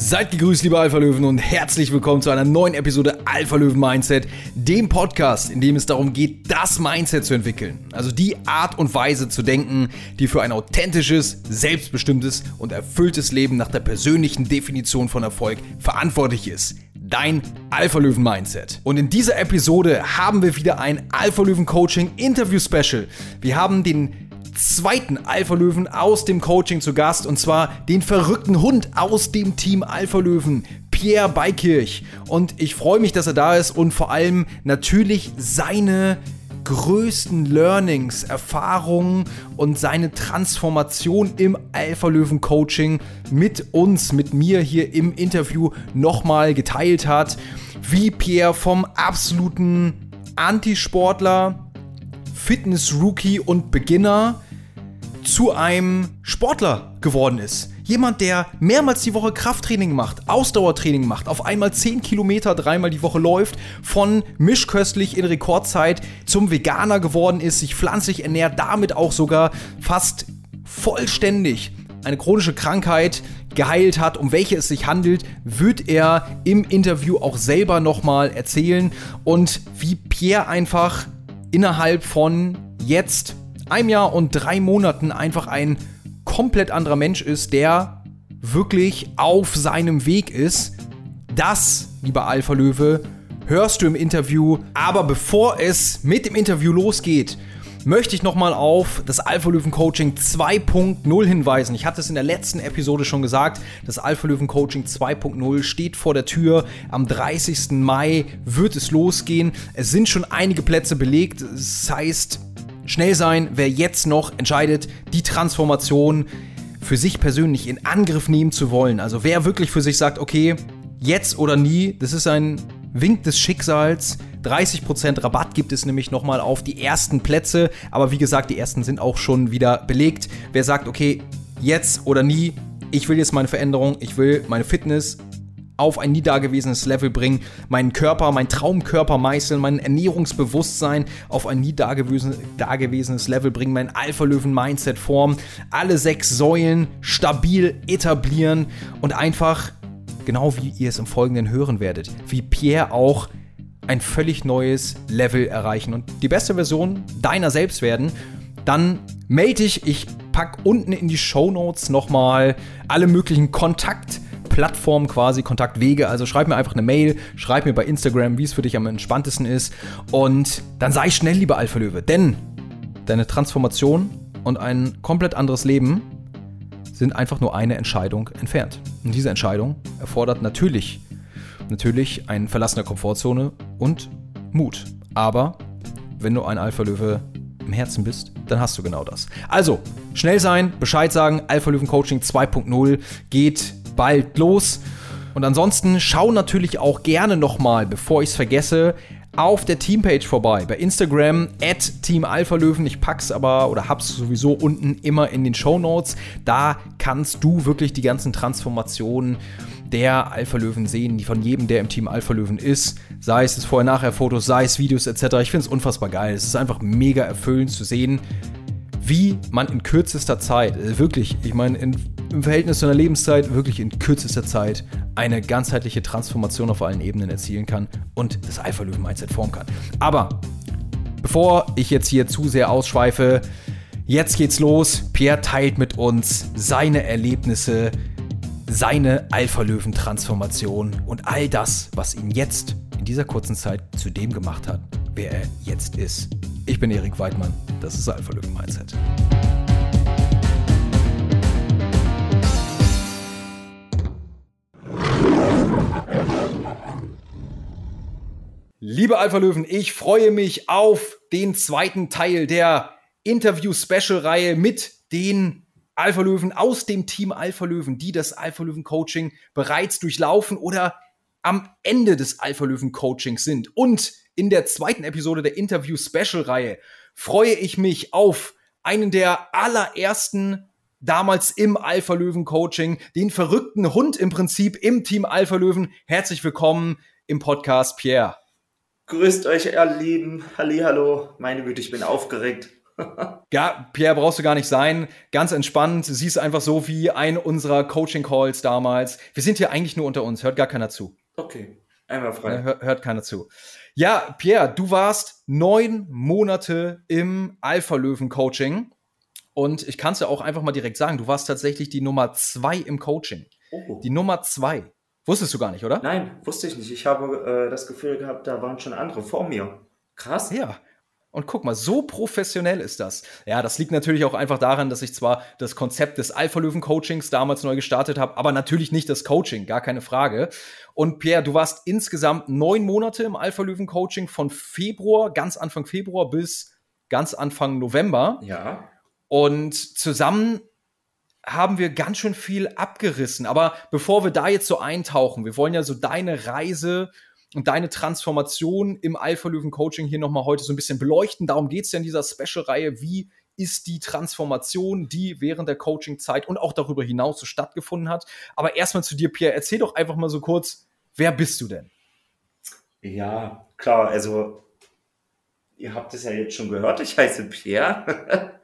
Seid gegrüßt, liebe Alpha Löwen, und herzlich willkommen zu einer neuen Episode Alpha Löwen Mindset, dem Podcast, in dem es darum geht, das Mindset zu entwickeln. Also die Art und Weise zu denken, die für ein authentisches, selbstbestimmtes und erfülltes Leben nach der persönlichen Definition von Erfolg verantwortlich ist. Dein Alpha Löwen Mindset. Und in dieser Episode haben wir wieder ein Alpha Löwen Coaching Interview Special. Wir haben den zweiten Alpha-Löwen aus dem Coaching zu Gast und zwar den verrückten Hund aus dem Team Alpha-Löwen, Pierre Beikirch. Und ich freue mich, dass er da ist und vor allem natürlich seine größten Learnings, Erfahrungen und seine Transformation im Alpha-Löwen-Coaching mit uns, mit mir hier im Interview nochmal geteilt hat. Wie Pierre vom absoluten Antisportler, Fitness-Rookie und Beginner zu einem Sportler geworden ist. Jemand, der mehrmals die Woche Krafttraining macht, Ausdauertraining macht, auf einmal 10 Kilometer dreimal die Woche läuft, von mischköstlich in Rekordzeit zum Veganer geworden ist, sich pflanzlich ernährt, damit auch sogar fast vollständig eine chronische Krankheit geheilt hat, um welche es sich handelt, wird er im Interview auch selber nochmal erzählen und wie Pierre einfach innerhalb von jetzt einem Jahr und drei Monaten einfach ein komplett anderer Mensch ist, der wirklich auf seinem Weg ist. Das, lieber Alpha Löwe, hörst du im Interview. Aber bevor es mit dem Interview losgeht, möchte ich nochmal auf das Alpha Löwen Coaching 2.0 hinweisen. Ich hatte es in der letzten Episode schon gesagt, das Alpha Löwen Coaching 2.0 steht vor der Tür. Am 30. Mai wird es losgehen. Es sind schon einige Plätze belegt. Das heißt, Schnell sein, wer jetzt noch entscheidet, die Transformation für sich persönlich in Angriff nehmen zu wollen. Also wer wirklich für sich sagt, okay, jetzt oder nie, das ist ein Wink des Schicksals. 30% Rabatt gibt es nämlich nochmal auf die ersten Plätze. Aber wie gesagt, die ersten sind auch schon wieder belegt. Wer sagt, okay, jetzt oder nie, ich will jetzt meine Veränderung, ich will meine Fitness auf ein nie dagewesenes Level bringen, meinen Körper, meinen Traumkörper meißeln, mein Ernährungsbewusstsein auf ein nie dagewesenes Level bringen, mein Alpha-Löwen-Mindset formen, alle sechs Säulen stabil etablieren und einfach, genau wie ihr es im Folgenden hören werdet, wie Pierre auch ein völlig neues Level erreichen und die beste Version deiner selbst werden, dann melde dich, ich packe unten in die Show Notes nochmal alle möglichen Kontakt- Plattformen quasi, Kontaktwege. Also schreib mir einfach eine Mail, schreib mir bei Instagram, wie es für dich am entspanntesten ist. Und dann sei schnell, lieber Alpha Löwe, denn deine Transformation und ein komplett anderes Leben sind einfach nur eine Entscheidung entfernt. Und diese Entscheidung erfordert natürlich, natürlich ein Verlassen der Komfortzone und Mut. Aber wenn du ein Alpha-Löwe im Herzen bist, dann hast du genau das. Also, schnell sein, Bescheid sagen, Alpha Löwen Coaching 2.0 geht bald los. Und ansonsten schau natürlich auch gerne nochmal, bevor ich es vergesse, auf der Teampage vorbei. Bei Instagram at Team Alpha Löwen. Ich pack's aber oder hab's sowieso unten immer in den Show Notes. Da kannst du wirklich die ganzen Transformationen der Alpha Löwen sehen, die von jedem, der im Team Alpha Löwen ist. Sei es Vorher-Nachher-Fotos, sei es Videos etc. Ich finde es unfassbar geil. Es ist einfach mega erfüllend zu sehen, wie man in kürzester Zeit, äh, wirklich, ich meine, im Verhältnis zu einer Lebenszeit, wirklich in kürzester Zeit eine ganzheitliche Transformation auf allen Ebenen erzielen kann und das Alpha-Löwen-Mindset formen kann. Aber bevor ich jetzt hier zu sehr ausschweife, jetzt geht's los. Pierre teilt mit uns seine Erlebnisse, seine Alpha-Löwen-Transformation und all das, was ihn jetzt in dieser kurzen Zeit zu dem gemacht hat, wer er jetzt ist. Ich bin Erik Weidmann, das ist Alpha Liebe Alpha Löwen, ich freue mich auf den zweiten Teil der Interview-Special-Reihe mit den Alpha Löwen aus dem Team Alpha Löwen, die das Alpha Löwen Coaching bereits durchlaufen oder am Ende des Alpha Löwen Coachings sind. Und in der zweiten Episode der Interview-Special-Reihe freue ich mich auf einen der allerersten damals im Alpha Löwen Coaching, den verrückten Hund im Prinzip im Team Alpha Löwen. Herzlich willkommen im Podcast, Pierre. Grüßt euch, ihr Lieben. Halli, hallo. Meine Güte, ich bin aufgeregt. ja, Pierre, brauchst du gar nicht sein. Ganz entspannt. Sie ist einfach so wie ein unserer Coaching-Calls damals. Wir sind hier eigentlich nur unter uns. Hört gar keiner zu. Okay. Einmal frei. Hört, hört keiner zu. Ja, Pierre, du warst neun Monate im Alpha-Löwen-Coaching. Und ich kann es ja auch einfach mal direkt sagen, du warst tatsächlich die Nummer zwei im Coaching. Oh. Die Nummer zwei. Wusstest du gar nicht, oder? Nein, wusste ich nicht. Ich habe äh, das Gefühl gehabt, da waren schon andere vor mir. Krass. Ja. Und guck mal, so professionell ist das. Ja, das liegt natürlich auch einfach daran, dass ich zwar das Konzept des Alpha-Löwen-Coachings damals neu gestartet habe, aber natürlich nicht das Coaching, gar keine Frage. Und Pierre, du warst insgesamt neun Monate im Alpha-Löwen-Coaching von Februar, ganz Anfang Februar bis ganz Anfang November. Ja. Und zusammen haben wir ganz schön viel abgerissen. Aber bevor wir da jetzt so eintauchen, wir wollen ja so deine Reise und deine Transformation im Alpha Löwen Coaching hier nochmal heute so ein bisschen beleuchten. Darum geht es ja in dieser Special-Reihe. Wie ist die Transformation, die während der Coaching-Zeit und auch darüber hinaus so stattgefunden hat? Aber erstmal zu dir, Pierre. Erzähl doch einfach mal so kurz, wer bist du denn? Ja, klar. Also, ihr habt es ja jetzt schon gehört. Ich heiße Pierre.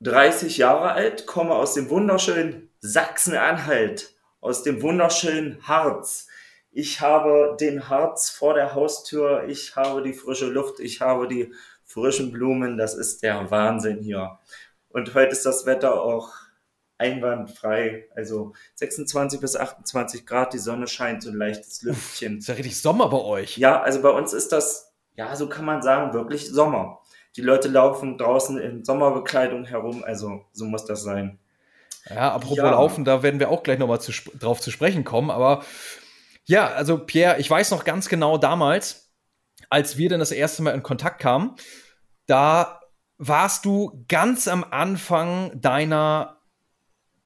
30 Jahre alt, komme aus dem wunderschönen Sachsen-Anhalt, aus dem wunderschönen Harz. Ich habe den Harz vor der Haustür, ich habe die frische Luft, ich habe die frischen Blumen, das ist der Wahnsinn hier. Und heute ist das Wetter auch einwandfrei, also 26 bis 28 Grad, die Sonne scheint, so ein leichtes Lüftchen. Ist ja richtig Sommer bei euch. Ja, also bei uns ist das, ja, so kann man sagen, wirklich Sommer. Die Leute laufen draußen in Sommerbekleidung herum, also so muss das sein. Ja, apropos ja. Laufen, da werden wir auch gleich nochmal zu, drauf zu sprechen kommen. Aber ja, also Pierre, ich weiß noch ganz genau damals, als wir dann das erste Mal in Kontakt kamen, da warst du ganz am Anfang deiner,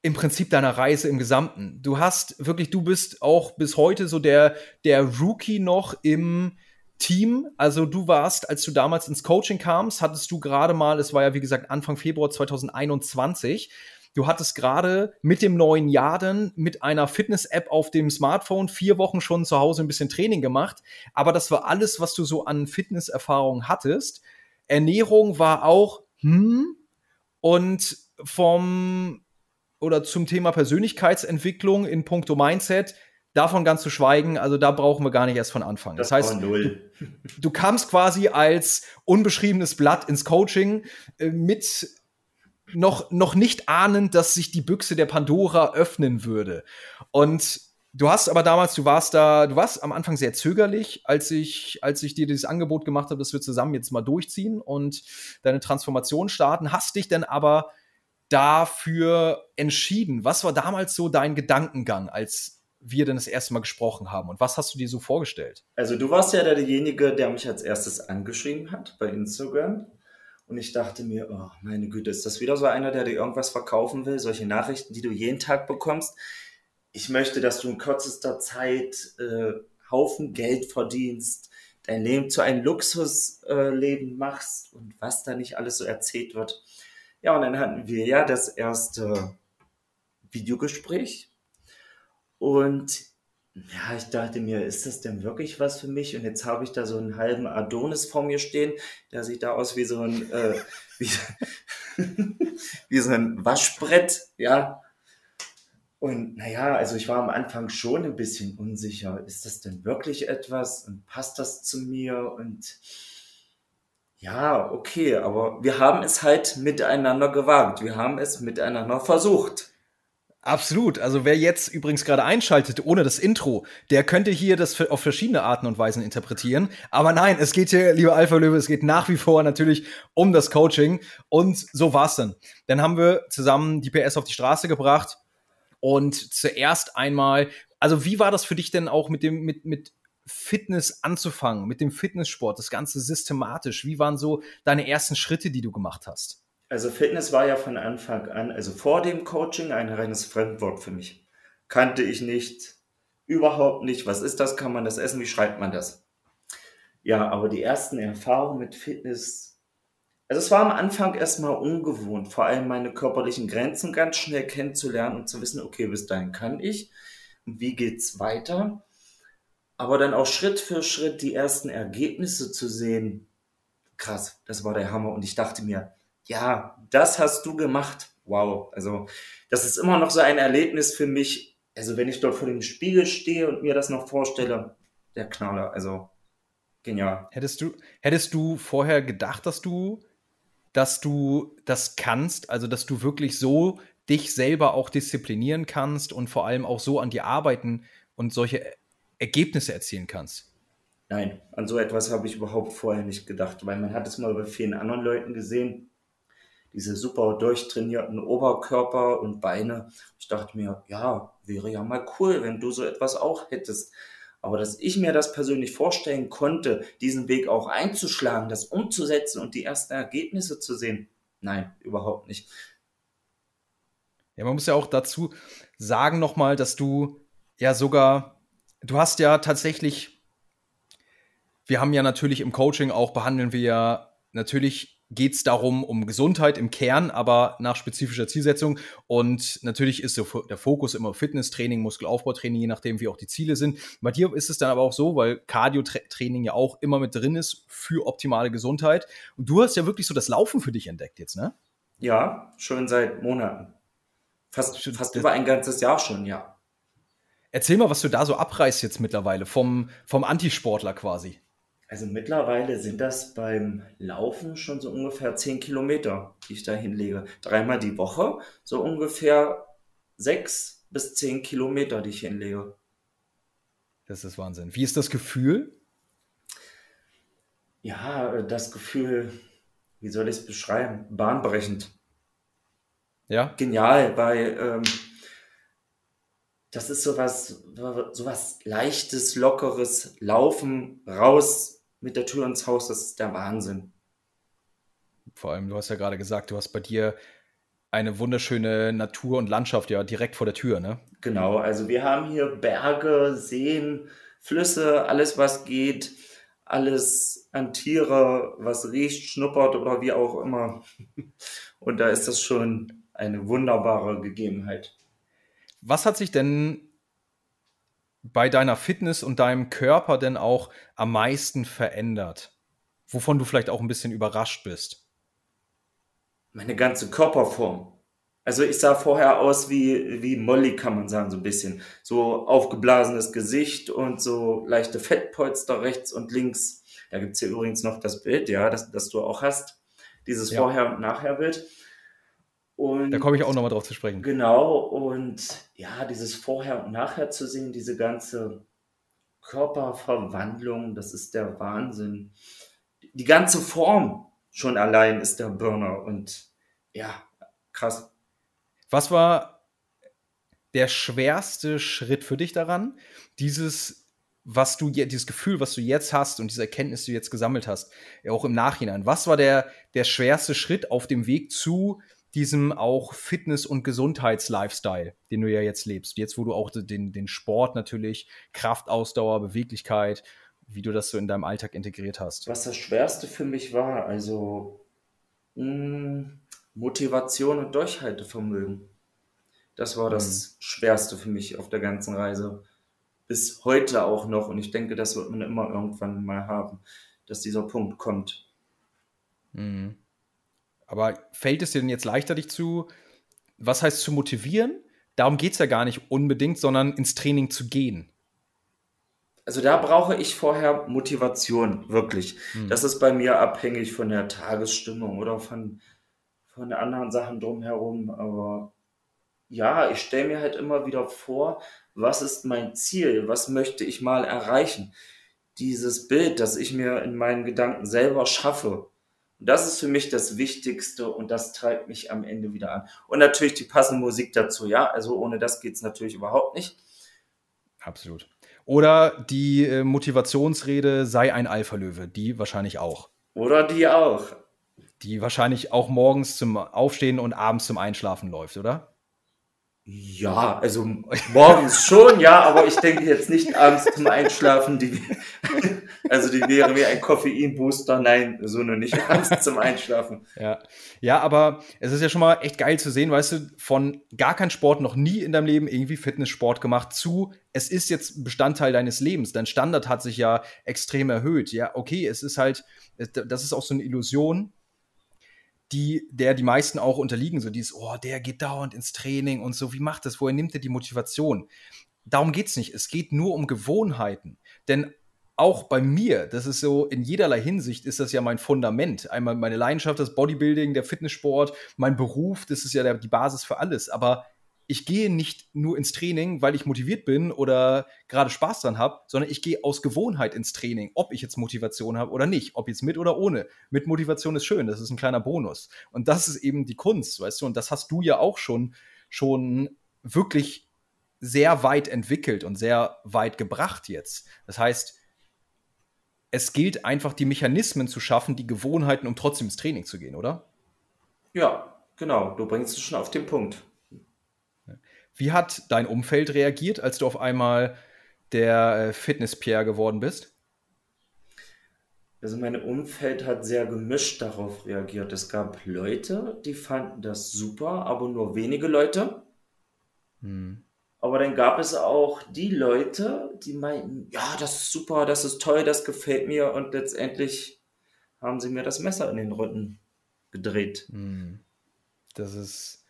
im Prinzip deiner Reise im Gesamten. Du hast wirklich, du bist auch bis heute so der, der Rookie noch im, Team. Also du warst, als du damals ins Coaching kamst, hattest du gerade mal, es war ja wie gesagt Anfang Februar 2021, du hattest gerade mit dem neuen Jahr dann mit einer Fitness-App auf dem Smartphone vier Wochen schon zu Hause ein bisschen Training gemacht. Aber das war alles, was du so an Fitnesserfahrung hattest. Ernährung war auch, hm, und vom oder zum Thema Persönlichkeitsentwicklung in puncto Mindset Davon ganz zu schweigen, also da brauchen wir gar nicht erst von anfangen. Das, das heißt, du, du, kamst quasi als unbeschriebenes Blatt ins Coaching äh, mit noch, noch nicht ahnend, dass sich die Büchse der Pandora öffnen würde. Und du hast aber damals, du warst da, du warst am Anfang sehr zögerlich, als ich, als ich dir dieses Angebot gemacht habe, dass wir zusammen jetzt mal durchziehen und deine Transformation starten, hast dich dann aber dafür entschieden. Was war damals so dein Gedankengang, als wir denn das erste Mal gesprochen haben. Und was hast du dir so vorgestellt? Also du warst ja derjenige, der mich als erstes angeschrieben hat bei Instagram. Und ich dachte mir, oh meine Güte, ist das wieder so einer, der dir irgendwas verkaufen will? Solche Nachrichten, die du jeden Tag bekommst. Ich möchte, dass du in kürzester Zeit äh, Haufen Geld verdienst, dein Leben zu einem Luxusleben äh, machst und was da nicht alles so erzählt wird. Ja, und dann hatten wir ja das erste Videogespräch und ja, ich dachte mir, ist das denn wirklich was für mich? Und jetzt habe ich da so einen halben Adonis vor mir stehen, der sieht da aus wie so ein, äh, wie, wie so ein Waschbrett, ja. Und naja, also ich war am Anfang schon ein bisschen unsicher. Ist das denn wirklich etwas und passt das zu mir? Und ja, okay, aber wir haben es halt miteinander gewagt. Wir haben es miteinander versucht. Absolut. Also wer jetzt übrigens gerade einschaltet, ohne das Intro, der könnte hier das auf verschiedene Arten und Weisen interpretieren. Aber nein, es geht hier, lieber Alpha Löwe, es geht nach wie vor natürlich um das Coaching. Und so war's dann. Dann haben wir zusammen die PS auf die Straße gebracht. Und zuerst einmal, also wie war das für dich denn auch mit dem, mit, mit Fitness anzufangen, mit dem Fitnesssport, das Ganze systematisch? Wie waren so deine ersten Schritte, die du gemacht hast? Also Fitness war ja von Anfang an, also vor dem Coaching, ein reines Fremdwort für mich. Kannte ich nicht, überhaupt nicht. Was ist das? Kann man das essen? Wie schreibt man das? Ja, aber die ersten Erfahrungen mit Fitness, also es war am Anfang erstmal ungewohnt, vor allem meine körperlichen Grenzen ganz schnell kennenzulernen und zu wissen, okay, bis dahin kann ich und wie geht's weiter? Aber dann auch Schritt für Schritt die ersten Ergebnisse zu sehen, krass, das war der Hammer. Und ich dachte mir, ja, das hast du gemacht. Wow. Also, das ist immer noch so ein Erlebnis für mich. Also, wenn ich dort vor dem Spiegel stehe und mir das noch vorstelle, der Knaller. Also, genial. Hättest du, hättest du vorher gedacht, dass du, dass du das kannst, also dass du wirklich so dich selber auch disziplinieren kannst und vor allem auch so an die arbeiten und solche Ergebnisse erzielen kannst? Nein, an so etwas habe ich überhaupt vorher nicht gedacht, weil man hat es mal bei vielen anderen Leuten gesehen, diese super durchtrainierten Oberkörper und Beine. Ich dachte mir, ja, wäre ja mal cool, wenn du so etwas auch hättest. Aber dass ich mir das persönlich vorstellen konnte, diesen Weg auch einzuschlagen, das umzusetzen und die ersten Ergebnisse zu sehen, nein, überhaupt nicht. Ja, man muss ja auch dazu sagen nochmal, dass du ja sogar, du hast ja tatsächlich, wir haben ja natürlich im Coaching auch, behandeln wir ja natürlich geht es darum, um Gesundheit im Kern, aber nach spezifischer Zielsetzung. Und natürlich ist der Fokus immer Fitnesstraining, Muskelaufbautraining, je nachdem, wie auch die Ziele sind. Bei dir ist es dann aber auch so, weil Cardio-Training ja auch immer mit drin ist für optimale Gesundheit. Und du hast ja wirklich so das Laufen für dich entdeckt jetzt, ne? Ja, schon seit Monaten. Fast, fast über ein ganzes Jahr schon, ja. Erzähl mal, was du da so abreißt jetzt mittlerweile vom, vom Antisportler quasi. Also mittlerweile sind das beim Laufen schon so ungefähr 10 Kilometer, die ich da hinlege. Dreimal die Woche, so ungefähr 6 bis 10 Kilometer, die ich hinlege. Das ist Wahnsinn. Wie ist das Gefühl? Ja, das Gefühl, wie soll ich es beschreiben? Bahnbrechend. Ja. Genial, weil ähm, das ist sowas, sowas leichtes, lockeres Laufen raus mit der Tür ins Haus, das ist der Wahnsinn. Vor allem, du hast ja gerade gesagt, du hast bei dir eine wunderschöne Natur und Landschaft ja direkt vor der Tür, ne? Genau, also wir haben hier Berge, Seen, Flüsse, alles was geht, alles an Tiere, was riecht, schnuppert oder wie auch immer. Und da ist das schon eine wunderbare Gegebenheit. Was hat sich denn bei deiner Fitness und deinem Körper denn auch am meisten verändert? Wovon du vielleicht auch ein bisschen überrascht bist? Meine ganze Körperform. Also ich sah vorher aus wie, wie Molly, kann man sagen, so ein bisschen. So aufgeblasenes Gesicht und so leichte Fettpolster rechts und links. Da gibt es hier übrigens noch das Bild, ja, das, das du auch hast. Dieses ja. Vorher- und Nachher-Bild. Und da komme ich auch nochmal drauf zu sprechen. Genau, und ja, dieses Vorher und Nachher zu sehen, diese ganze Körperverwandlung, das ist der Wahnsinn. Die ganze Form schon allein ist der Burner und ja, krass. Was war der schwerste Schritt für dich daran, dieses, was du, dieses Gefühl, was du jetzt hast und diese Erkenntnis, die du jetzt gesammelt hast, auch im Nachhinein, was war der, der schwerste Schritt auf dem Weg zu diesem auch Fitness- und Gesundheits-Lifestyle, den du ja jetzt lebst. Jetzt, wo du auch den, den Sport natürlich, Kraftausdauer, Beweglichkeit, wie du das so in deinem Alltag integriert hast. Was das Schwerste für mich war, also mh, hm, Motivation und Durchhaltevermögen. Das war das mhm. Schwerste für mich auf der ganzen Reise. Bis heute auch noch. Und ich denke, das wird man immer irgendwann mal haben, dass dieser Punkt kommt. Mhm. Aber fällt es dir denn jetzt leichter, dich zu, was heißt zu motivieren? Darum geht es ja gar nicht unbedingt, sondern ins Training zu gehen. Also da brauche ich vorher Motivation, wirklich. Hm. Das ist bei mir abhängig von der Tagesstimmung oder von, von anderen Sachen drumherum. Aber ja, ich stelle mir halt immer wieder vor, was ist mein Ziel? Was möchte ich mal erreichen? Dieses Bild, das ich mir in meinen Gedanken selber schaffe, und das ist für mich das Wichtigste und das treibt mich am Ende wieder an. Und natürlich die passende Musik dazu, ja. Also ohne das geht es natürlich überhaupt nicht. Absolut. Oder die äh, Motivationsrede sei ein Alpha-Löwe, die wahrscheinlich auch. Oder die auch. Die wahrscheinlich auch morgens zum Aufstehen und abends zum Einschlafen läuft, oder? Ja, also morgens schon, ja, aber ich denke jetzt nicht abends zum Einschlafen. Die, also die wäre mir ein Koffeinbooster. Nein, so nur nicht abends zum Einschlafen. Ja. ja, aber es ist ja schon mal echt geil zu sehen, weißt du, von gar kein Sport, noch nie in deinem Leben irgendwie Fitnesssport gemacht zu, es ist jetzt Bestandteil deines Lebens. Dein Standard hat sich ja extrem erhöht. Ja, okay, es ist halt, das ist auch so eine Illusion, die, der die meisten auch unterliegen, so dieses, oh, der geht dauernd ins Training und so, wie macht das, woher nimmt er die Motivation? Darum geht es nicht, es geht nur um Gewohnheiten, denn auch bei mir, das ist so, in jederlei Hinsicht ist das ja mein Fundament. Einmal meine Leidenschaft, das Bodybuilding, der Fitnesssport, mein Beruf, das ist ja der, die Basis für alles, aber ich gehe nicht nur ins Training, weil ich motiviert bin oder gerade Spaß dran habe, sondern ich gehe aus Gewohnheit ins Training, ob ich jetzt Motivation habe oder nicht, ob jetzt mit oder ohne. Mit Motivation ist schön, das ist ein kleiner Bonus. Und das ist eben die Kunst, weißt du, und das hast du ja auch schon, schon wirklich sehr weit entwickelt und sehr weit gebracht jetzt. Das heißt, es gilt einfach, die Mechanismen zu schaffen, die Gewohnheiten, um trotzdem ins Training zu gehen, oder? Ja, genau. Du bringst es schon auf den Punkt. Wie hat dein Umfeld reagiert, als du auf einmal der äh, Fitness-Pierre geworden bist? Also mein Umfeld hat sehr gemischt darauf reagiert. Es gab Leute, die fanden das super, aber nur wenige Leute. Hm. Aber dann gab es auch die Leute, die meinten, ja, das ist super, das ist toll, das gefällt mir. Und letztendlich haben sie mir das Messer in den Rücken gedreht. Hm. Das ist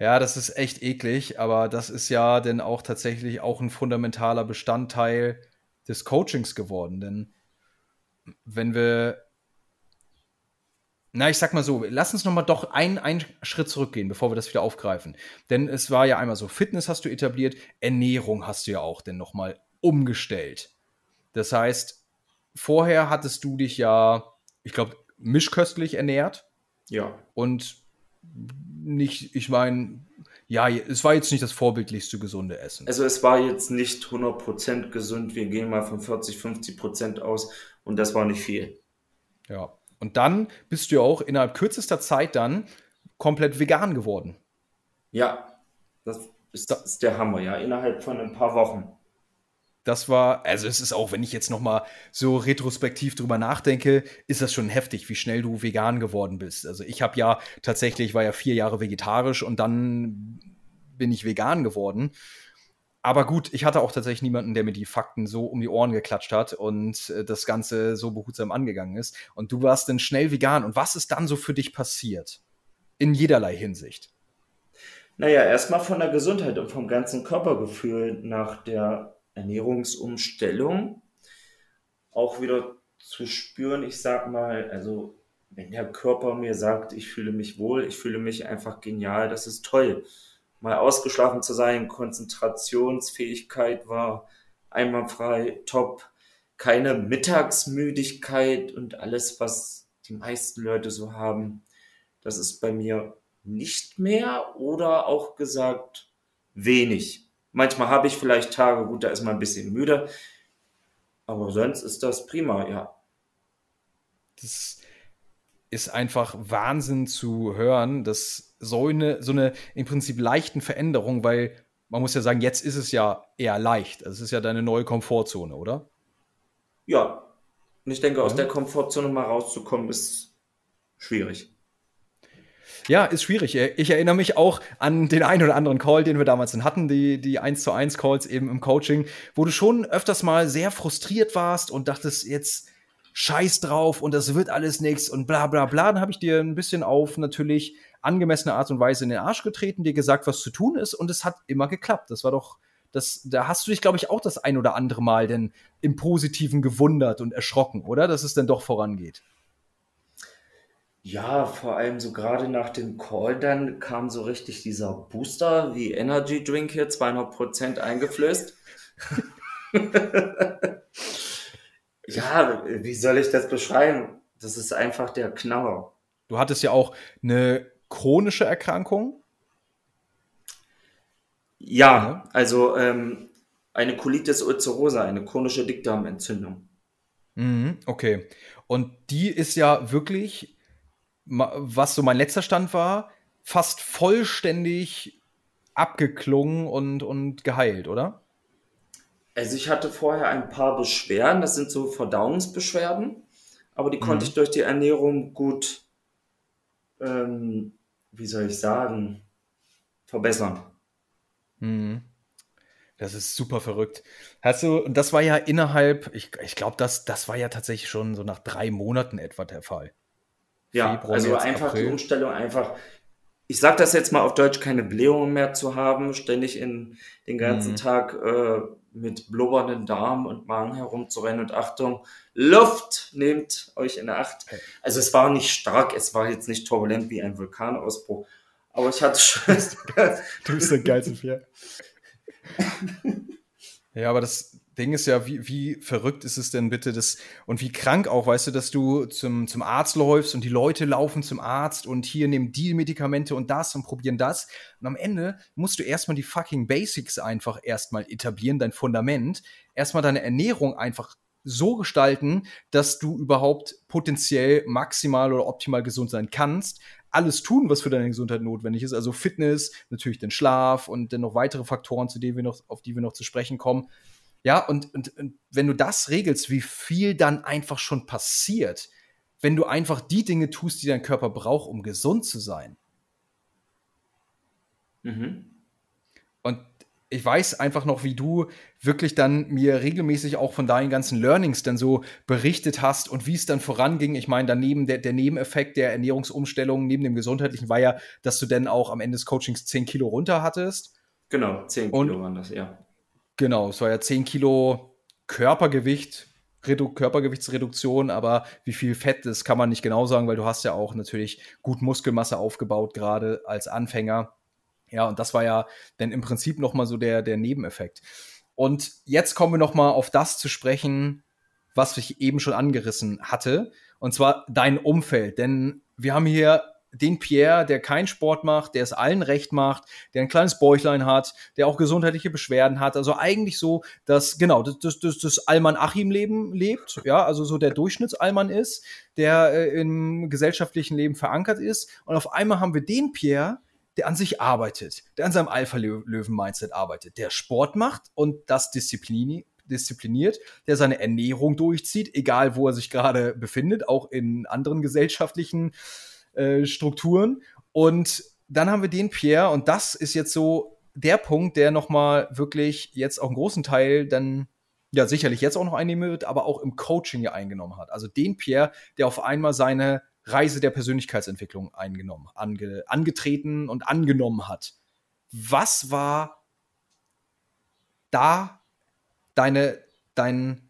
ja, das ist echt eklig, aber das ist ja dann auch tatsächlich auch ein fundamentaler Bestandteil des Coachings geworden. Denn wenn wir, na, ich sag mal so, lass uns nochmal doch einen, einen Schritt zurückgehen, bevor wir das wieder aufgreifen. Denn es war ja einmal so, Fitness hast du etabliert, Ernährung hast du ja auch dann nochmal umgestellt. Das heißt, vorher hattest du dich ja, ich glaube, mischköstlich ernährt. Ja. Und nicht, ich meine, ja, es war jetzt nicht das vorbildlichste gesunde Essen. Also es war jetzt nicht 100% gesund. Wir gehen mal von 40, 50% aus und das war nicht viel. Ja. Und dann bist du ja auch innerhalb kürzester Zeit dann komplett vegan geworden. Ja, das ist, das ist der Hammer, ja, innerhalb von ein paar Wochen das war, also es ist auch, wenn ich jetzt noch mal so retrospektiv drüber nachdenke, ist das schon heftig, wie schnell du vegan geworden bist. Also ich habe ja tatsächlich, war ja vier Jahre vegetarisch und dann bin ich vegan geworden. Aber gut, ich hatte auch tatsächlich niemanden, der mir die Fakten so um die Ohren geklatscht hat und äh, das Ganze so behutsam angegangen ist. Und du warst dann schnell vegan. Und was ist dann so für dich passiert? In jederlei Hinsicht. Naja, erstmal von der Gesundheit und vom ganzen Körpergefühl nach der Ernährungsumstellung auch wieder zu spüren, ich sag mal, also wenn der Körper mir sagt, ich fühle mich wohl, ich fühle mich einfach genial, das ist toll. Mal ausgeschlafen zu sein, Konzentrationsfähigkeit war einwandfrei, top, keine Mittagsmüdigkeit und alles, was die meisten Leute so haben, das ist bei mir nicht mehr oder auch gesagt wenig. Manchmal habe ich vielleicht Tage, gut, da ist man ein bisschen müde, aber sonst ist das prima, ja. Das ist einfach Wahnsinn zu hören, dass so eine, so eine im Prinzip leichten Veränderung, weil man muss ja sagen, jetzt ist es ja eher leicht. Also es ist ja deine neue Komfortzone, oder? Ja. Und ich denke, aus der Komfortzone mal rauszukommen, ist schwierig. Ja, ist schwierig. Ich erinnere mich auch an den einen oder anderen Call, den wir damals hatten, die, die 1 zu 1 Calls eben im Coaching, wo du schon öfters mal sehr frustriert warst und dachtest, jetzt scheiß drauf und das wird alles nichts und bla bla bla. Dann habe ich dir ein bisschen auf natürlich angemessene Art und Weise in den Arsch getreten, dir gesagt, was zu tun ist und es hat immer geklappt. Das war doch, das, da hast du dich, glaube ich, auch das ein oder andere Mal denn im Positiven gewundert und erschrocken, oder? Dass es denn doch vorangeht. Ja, vor allem so gerade nach dem Call dann kam so richtig dieser Booster wie Energy Drink hier, 200% eingeflößt. ja, wie soll ich das beschreiben? Das ist einfach der Knaller. Du hattest ja auch eine chronische Erkrankung. Ja, also ähm, eine Colitis ulcerosa, eine chronische Dickdarmentzündung. Mhm, okay. Und die ist ja wirklich was so mein letzter Stand war, fast vollständig abgeklungen und, und geheilt, oder? Also ich hatte vorher ein paar Beschwerden, das sind so Verdauungsbeschwerden, aber die mhm. konnte ich durch die Ernährung gut, ähm, wie soll ich sagen, verbessern. Mhm. Das ist super verrückt. Hast du, und das war ja innerhalb, ich, ich glaube, das, das war ja tatsächlich schon so nach drei Monaten etwa der Fall. Ja, Februar, also März, einfach April. die Umstellung, einfach, ich sage das jetzt mal auf Deutsch, keine Blähungen mehr zu haben, ständig in den ganzen mhm. Tag äh, mit blubbernden Darm und Magen herumzurennen und Achtung, Luft, nehmt euch in Acht. Also es war nicht stark, es war jetzt nicht turbulent wie ein Vulkanausbruch, aber ich hatte schon... du bist der geilste Vier. ja, aber das Ding ist ja, wie, wie verrückt ist es denn bitte, das, und wie krank auch, weißt du, dass du zum, zum Arzt läufst und die Leute laufen zum Arzt und hier nehmen die Medikamente und das und probieren das. Und am Ende musst du erstmal die fucking Basics einfach erstmal etablieren, dein Fundament, erstmal deine Ernährung einfach so gestalten, dass du überhaupt potenziell maximal oder optimal gesund sein kannst, alles tun, was für deine Gesundheit notwendig ist. Also Fitness, natürlich den Schlaf und dann noch weitere Faktoren, zu denen wir noch, auf die wir noch zu sprechen kommen. Ja, und, und, und wenn du das regelst, wie viel dann einfach schon passiert, wenn du einfach die Dinge tust, die dein Körper braucht, um gesund zu sein. Mhm. Und ich weiß einfach noch, wie du wirklich dann mir regelmäßig auch von deinen ganzen Learnings dann so berichtet hast und wie es dann voranging. Ich meine, daneben der, der Nebeneffekt der Ernährungsumstellung, neben dem gesundheitlichen, war ja, dass du dann auch am Ende des Coachings 10 Kilo runter hattest. Genau, 10 Kilo und, waren das, ja. Genau, es war ja 10 Kilo Körpergewicht, Redu Körpergewichtsreduktion, aber wie viel Fett, das kann man nicht genau sagen, weil du hast ja auch natürlich gut Muskelmasse aufgebaut, gerade als Anfänger. Ja, und das war ja dann im Prinzip nochmal so der, der Nebeneffekt. Und jetzt kommen wir nochmal auf das zu sprechen, was ich eben schon angerissen hatte, und zwar dein Umfeld. Denn wir haben hier den Pierre, der keinen Sport macht, der es allen recht macht, der ein kleines Bäuchlein hat, der auch gesundheitliche Beschwerden hat. Also eigentlich so, dass, genau, das, das, das, Alman-Achim-Leben lebt, ja, also so der Durchschnittsalman ist, der äh, im gesellschaftlichen Leben verankert ist. Und auf einmal haben wir den Pierre, der an sich arbeitet, der an seinem Alpha-Löwen-Mindset arbeitet, der Sport macht und das Disziplin diszipliniert, der seine Ernährung durchzieht, egal wo er sich gerade befindet, auch in anderen gesellschaftlichen äh, Strukturen. Und dann haben wir den Pierre und das ist jetzt so der Punkt, der nochmal wirklich jetzt auch einen großen Teil dann ja sicherlich jetzt auch noch einnehmen wird, aber auch im Coaching ja eingenommen hat. Also den Pierre, der auf einmal seine Reise der Persönlichkeitsentwicklung eingenommen, ange, angetreten und angenommen hat. Was war da deine, dein,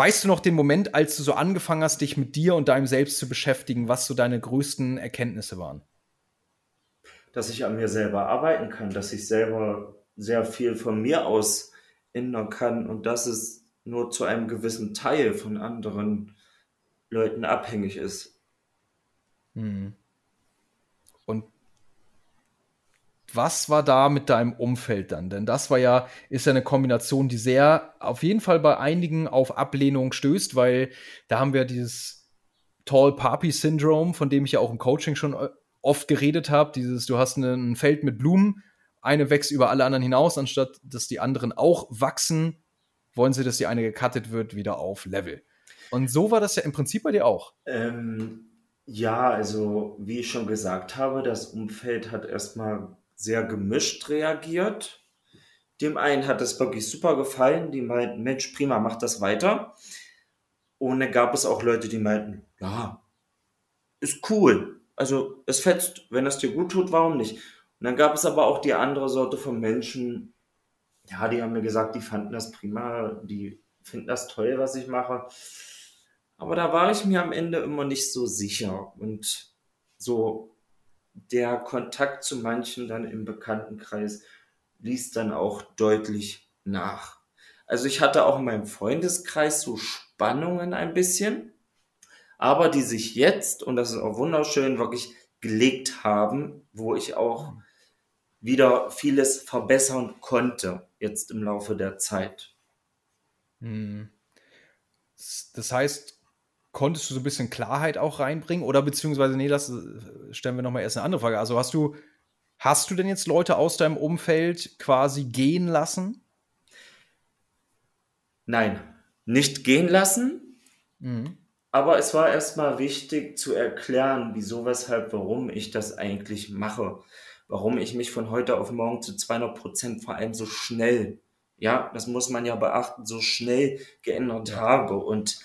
weißt du noch den Moment, als du so angefangen hast, dich mit dir und deinem Selbst zu beschäftigen, was so deine größten Erkenntnisse waren? Dass ich an mir selber arbeiten kann, dass ich selber sehr viel von mir aus ändern kann und dass es nur zu einem gewissen Teil von anderen Leuten abhängig ist. Hm. Und was war da mit deinem Umfeld dann? Denn das war ja, ist ja eine Kombination, die sehr auf jeden Fall bei einigen auf Ablehnung stößt, weil da haben wir dieses Tall Papi Syndrome, von dem ich ja auch im Coaching schon äh, oft geredet habe. Dieses, du hast ein Feld mit Blumen, eine wächst über alle anderen hinaus, anstatt dass die anderen auch wachsen, wollen sie, dass die eine gecuttet wird, wieder auf Level. Und so war das ja im Prinzip bei dir auch. Ähm, ja, also wie ich schon gesagt habe, das Umfeld hat erstmal sehr gemischt reagiert. Dem einen hat es wirklich super gefallen, die meinten, Mensch, prima, mach das weiter. Und dann gab es auch Leute, die meinten, ja, ist cool. Also es fetzt, wenn es dir gut tut, warum nicht? Und dann gab es aber auch die andere Sorte von Menschen, ja, die haben mir gesagt, die fanden das prima, die finden das toll, was ich mache. Aber da war ich mir am Ende immer nicht so sicher. Und so der Kontakt zu manchen dann im Bekanntenkreis ließ dann auch deutlich nach. Also ich hatte auch in meinem Freundeskreis so Spannungen ein bisschen, aber die sich jetzt, und das ist auch wunderschön, wirklich gelegt haben, wo ich auch wieder vieles verbessern konnte, jetzt im Laufe der Zeit. Hm. Das heißt, konntest du so ein bisschen Klarheit auch reinbringen? Oder beziehungsweise, nee, das stellen wir nochmal erst eine andere Frage. Also hast du Hast du denn jetzt Leute aus deinem Umfeld quasi gehen lassen? Nein, nicht gehen lassen. Mhm. Aber es war erstmal wichtig zu erklären, wieso, weshalb, warum ich das eigentlich mache. Warum ich mich von heute auf morgen zu 200 Prozent vor allem so schnell, ja, das muss man ja beachten, so schnell geändert ja. habe. Und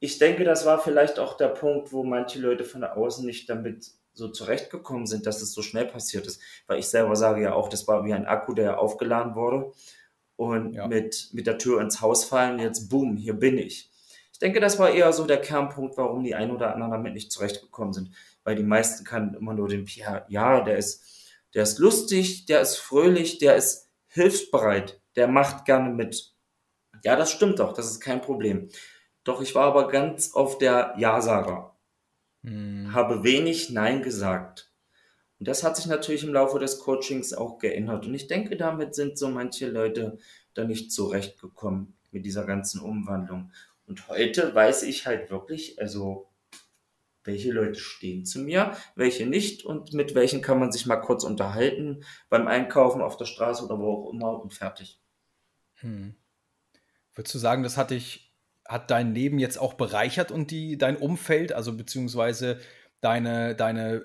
ich denke, das war vielleicht auch der Punkt, wo manche Leute von außen nicht damit so zurechtgekommen sind, dass es so schnell passiert ist. Weil ich selber sage ja auch, das war wie ein Akku, der aufgeladen wurde und ja. mit, mit der Tür ins Haus fallen, jetzt boom, hier bin ich. Ich denke, das war eher so der Kernpunkt, warum die ein oder anderen damit nicht zurechtgekommen sind. Weil die meisten kannten immer nur den Pierre, ja, der ist, der ist lustig, der ist fröhlich, der ist hilfsbereit, der macht gerne mit. Ja, das stimmt doch, das ist kein Problem. Doch ich war aber ganz auf der Ja-Sager. Hm. Habe wenig Nein gesagt. Und das hat sich natürlich im Laufe des Coachings auch geändert. Und ich denke, damit sind so manche Leute da nicht zurechtgekommen mit dieser ganzen Umwandlung. Und heute weiß ich halt wirklich, also welche Leute stehen zu mir, welche nicht und mit welchen kann man sich mal kurz unterhalten beim Einkaufen auf der Straße oder wo auch immer und fertig. Hm. Würdest du sagen, das hat dich, hat dein Leben jetzt auch bereichert und die, dein Umfeld, also beziehungsweise deine, deine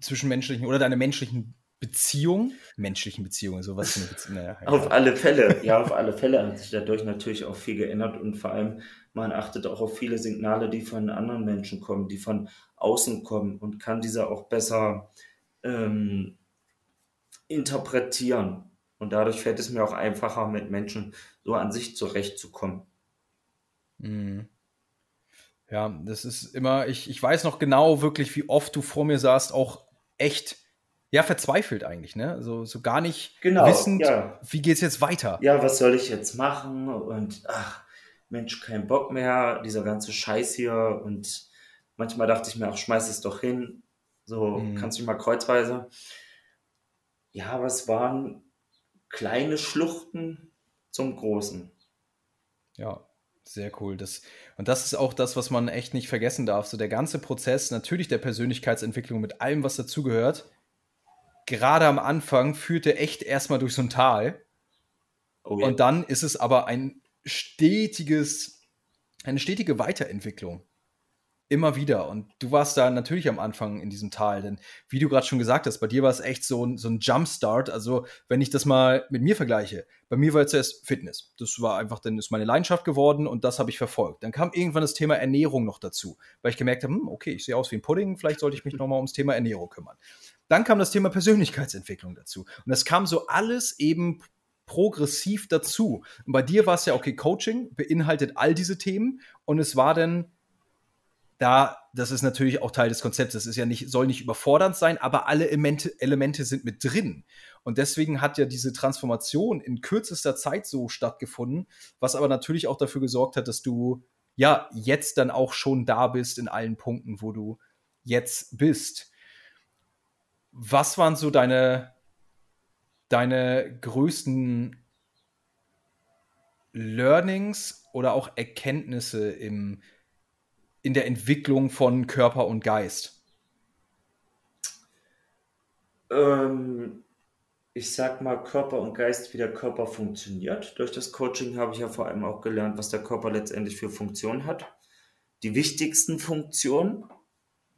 zwischenmenschlichen oder deine menschlichen Beziehung, menschlichen Beziehungen, sowas. Naja, ja. Auf alle Fälle, ja, auf alle Fälle hat sich dadurch natürlich auch viel geändert und vor allem man achtet auch auf viele Signale, die von anderen Menschen kommen, die von außen kommen und kann diese auch besser ähm, interpretieren. Und dadurch fällt es mir auch einfacher, mit Menschen so an sich zurechtzukommen. Mhm. Ja, das ist immer, ich, ich weiß noch genau wirklich, wie oft du vor mir saßt, auch echt ja, verzweifelt eigentlich, ne? So, so gar nicht genau, wissend, ja. wie geht's jetzt weiter? Ja, was soll ich jetzt machen? Und ach, Mensch, kein Bock mehr, dieser ganze Scheiß hier. Und manchmal dachte ich mir, ach, schmeiß es doch hin. So, mhm. kannst du mal kreuzweise. Ja, aber es waren kleine Schluchten zum Großen. Ja, sehr cool. Das, und das ist auch das, was man echt nicht vergessen darf. So der ganze Prozess, natürlich der Persönlichkeitsentwicklung mit allem, was dazugehört, gerade am Anfang führte echt erstmal durch so ein Tal. Oh ja. Und dann ist es aber ein stetiges, eine stetige Weiterentwicklung. Immer wieder. Und du warst da natürlich am Anfang in diesem Tal, denn wie du gerade schon gesagt hast, bei dir war es echt so ein, so ein Jumpstart. Also, wenn ich das mal mit mir vergleiche, bei mir war es zuerst Fitness. Das war einfach, dann ist meine Leidenschaft geworden und das habe ich verfolgt. Dann kam irgendwann das Thema Ernährung noch dazu, weil ich gemerkt habe, hm, okay, ich sehe aus wie ein Pudding, vielleicht sollte ich mich nochmal ums Thema Ernährung kümmern. Dann kam das Thema Persönlichkeitsentwicklung dazu. Und das kam so alles eben progressiv dazu. Und bei dir war es ja, okay, Coaching beinhaltet all diese Themen und es war dann da, das ist natürlich auch Teil des Konzepts, das ist ja nicht, soll nicht überfordernd sein, aber alle Elemente, Elemente sind mit drin. Und deswegen hat ja diese Transformation in kürzester Zeit so stattgefunden, was aber natürlich auch dafür gesorgt hat, dass du ja jetzt dann auch schon da bist in allen Punkten, wo du jetzt bist. Was waren so deine, deine größten Learnings oder auch Erkenntnisse im, in der Entwicklung von Körper und Geist? Ähm, ich sag mal Körper und Geist, wie der Körper funktioniert. Durch das Coaching habe ich ja vor allem auch gelernt, was der Körper letztendlich für Funktionen hat. Die wichtigsten Funktionen.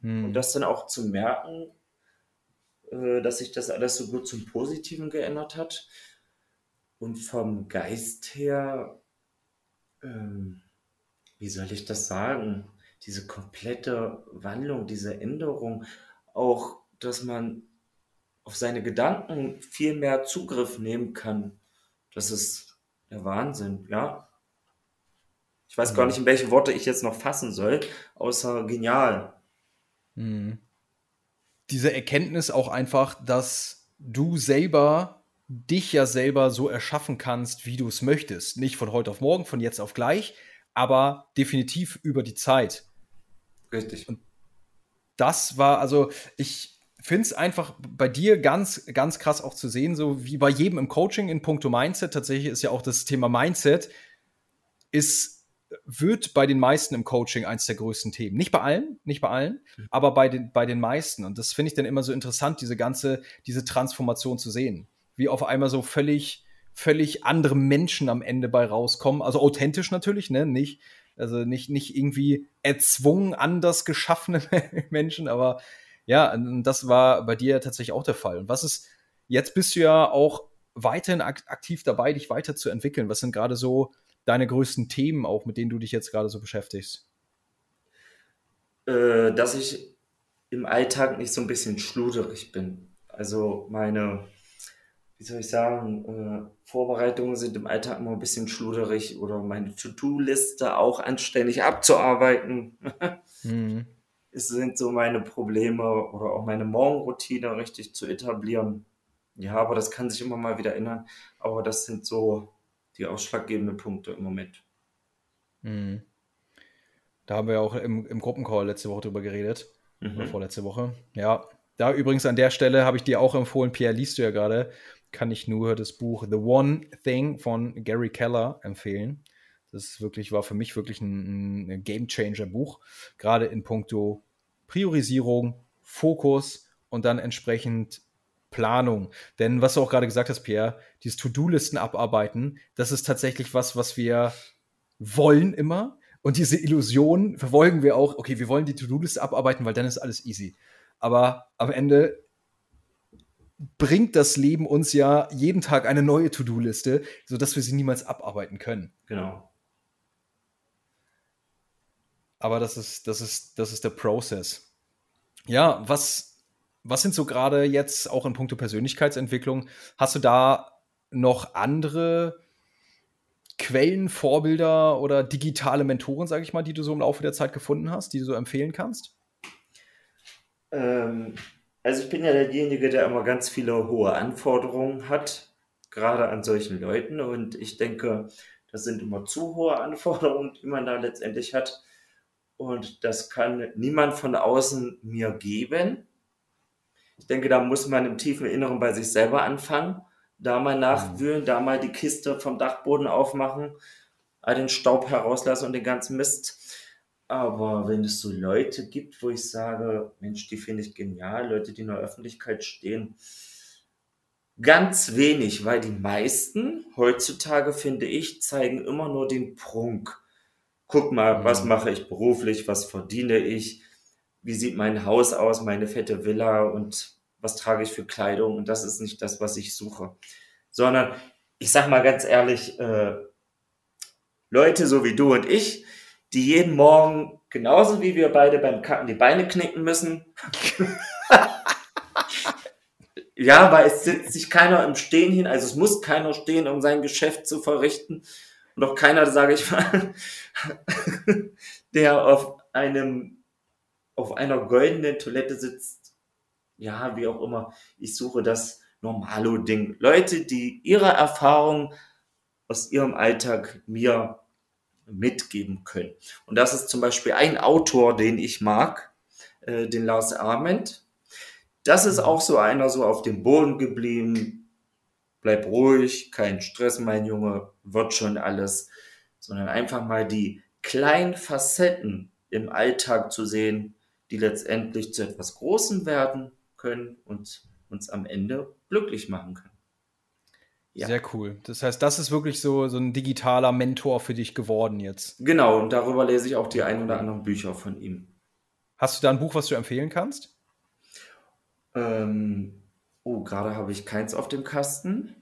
Hm. Und das dann auch zu merken, äh, dass sich das alles so gut zum Positiven geändert hat. Und vom Geist her, ähm, wie soll ich das sagen? Diese komplette Wandlung, diese Änderung, auch, dass man auf seine Gedanken viel mehr Zugriff nehmen kann. Das ist der Wahnsinn, ja. Ich weiß mhm. gar nicht, in welche Worte ich jetzt noch fassen soll, außer genial. Mhm diese Erkenntnis auch einfach, dass du selber dich ja selber so erschaffen kannst, wie du es möchtest. Nicht von heute auf morgen, von jetzt auf gleich, aber definitiv über die Zeit. Richtig. Und das war, also ich finde es einfach bei dir ganz, ganz krass auch zu sehen, so wie bei jedem im Coaching in puncto Mindset. Tatsächlich ist ja auch das Thema Mindset ist wird bei den meisten im Coaching eins der größten Themen. Nicht bei allen, nicht bei allen, mhm. aber bei den, bei den meisten. Und das finde ich dann immer so interessant, diese ganze, diese Transformation zu sehen. Wie auf einmal so völlig, völlig andere Menschen am Ende bei rauskommen. Also authentisch natürlich, ne? Nicht, also nicht, nicht irgendwie erzwungen anders geschaffene Menschen, aber ja, das war bei dir tatsächlich auch der Fall. Und was ist, jetzt bist du ja auch weiterhin aktiv dabei, dich weiterzuentwickeln. Was sind gerade so deine größten Themen auch, mit denen du dich jetzt gerade so beschäftigst? Äh, dass ich im Alltag nicht so ein bisschen schluderig bin. Also meine, wie soll ich sagen, äh, Vorbereitungen sind im Alltag immer ein bisschen schluderig oder meine To-Do-Liste auch anständig abzuarbeiten. mhm. Es sind so meine Probleme oder auch meine Morgenroutine richtig zu etablieren. Ja, aber das kann sich immer mal wieder ändern. Aber das sind so die ausschlaggebenden Punkte im Moment. Mhm. Da haben wir ja auch im, im Gruppencall letzte Woche drüber geredet. Mhm. Oder vorletzte Woche. Ja. Da übrigens an der Stelle habe ich dir auch empfohlen, Pierre, liest du ja gerade, kann ich nur das Buch The One Thing von Gary Keller empfehlen. Das wirklich, war für mich wirklich ein, ein Game Changer Buch. Gerade in puncto Priorisierung, Fokus und dann entsprechend Planung. Denn was du auch gerade gesagt hast, Pierre, dieses To-Do-Listen abarbeiten, das ist tatsächlich was, was wir wollen immer. Und diese Illusion verfolgen wir auch, okay, wir wollen die To-Do-Liste abarbeiten, weil dann ist alles easy. Aber am Ende bringt das Leben uns ja jeden Tag eine neue To-Do-Liste, sodass wir sie niemals abarbeiten können. Genau. Aber das ist, das ist, das ist der Prozess. Ja, was was sind so gerade jetzt auch in puncto Persönlichkeitsentwicklung? Hast du da noch andere Quellen, Vorbilder oder digitale Mentoren, sage ich mal, die du so im Laufe der Zeit gefunden hast, die du so empfehlen kannst? Ähm, also ich bin ja derjenige, der immer ganz viele hohe Anforderungen hat, gerade an solchen Leuten. Und ich denke, das sind immer zu hohe Anforderungen, die man da letztendlich hat. Und das kann niemand von außen mir geben. Ich denke, da muss man im tiefen Inneren bei sich selber anfangen, da mal nachwühlen, da mal die Kiste vom Dachboden aufmachen, all den Staub herauslassen und den ganzen Mist. Aber wenn es so Leute gibt, wo ich sage, Mensch, die finde ich genial, Leute, die in der Öffentlichkeit stehen, ganz wenig, weil die meisten heutzutage, finde ich, zeigen immer nur den Prunk. Guck mal, was mhm. mache ich beruflich, was verdiene ich, wie sieht mein Haus aus, meine fette Villa und was trage ich für Kleidung und das ist nicht das, was ich suche. Sondern ich sag mal ganz ehrlich, äh, Leute so wie du und ich, die jeden Morgen genauso wie wir beide beim Kacken die Beine knicken müssen. ja, weil es sitzt sich keiner im Stehen hin, also es muss keiner stehen, um sein Geschäft zu verrichten. Und auch keiner, sage ich mal, der auf einem auf einer goldenen Toilette sitzt. Ja, wie auch immer. Ich suche das Normalo-Ding. Leute, die ihre Erfahrung aus ihrem Alltag mir mitgeben können. Und das ist zum Beispiel ein Autor, den ich mag, äh, den Lars Arment. Das ist auch so einer, so auf dem Boden geblieben. Bleib ruhig, kein Stress, mein Junge, wird schon alles. Sondern einfach mal die kleinen Facetten im Alltag zu sehen, die letztendlich zu etwas Großem werden können und uns am Ende glücklich machen können. Ja. Sehr cool. Das heißt, das ist wirklich so, so ein digitaler Mentor für dich geworden jetzt. Genau, und darüber lese ich auch die ein oder anderen Bücher von ihm. Hast du da ein Buch, was du empfehlen kannst? Ähm, oh, gerade habe ich keins auf dem Kasten.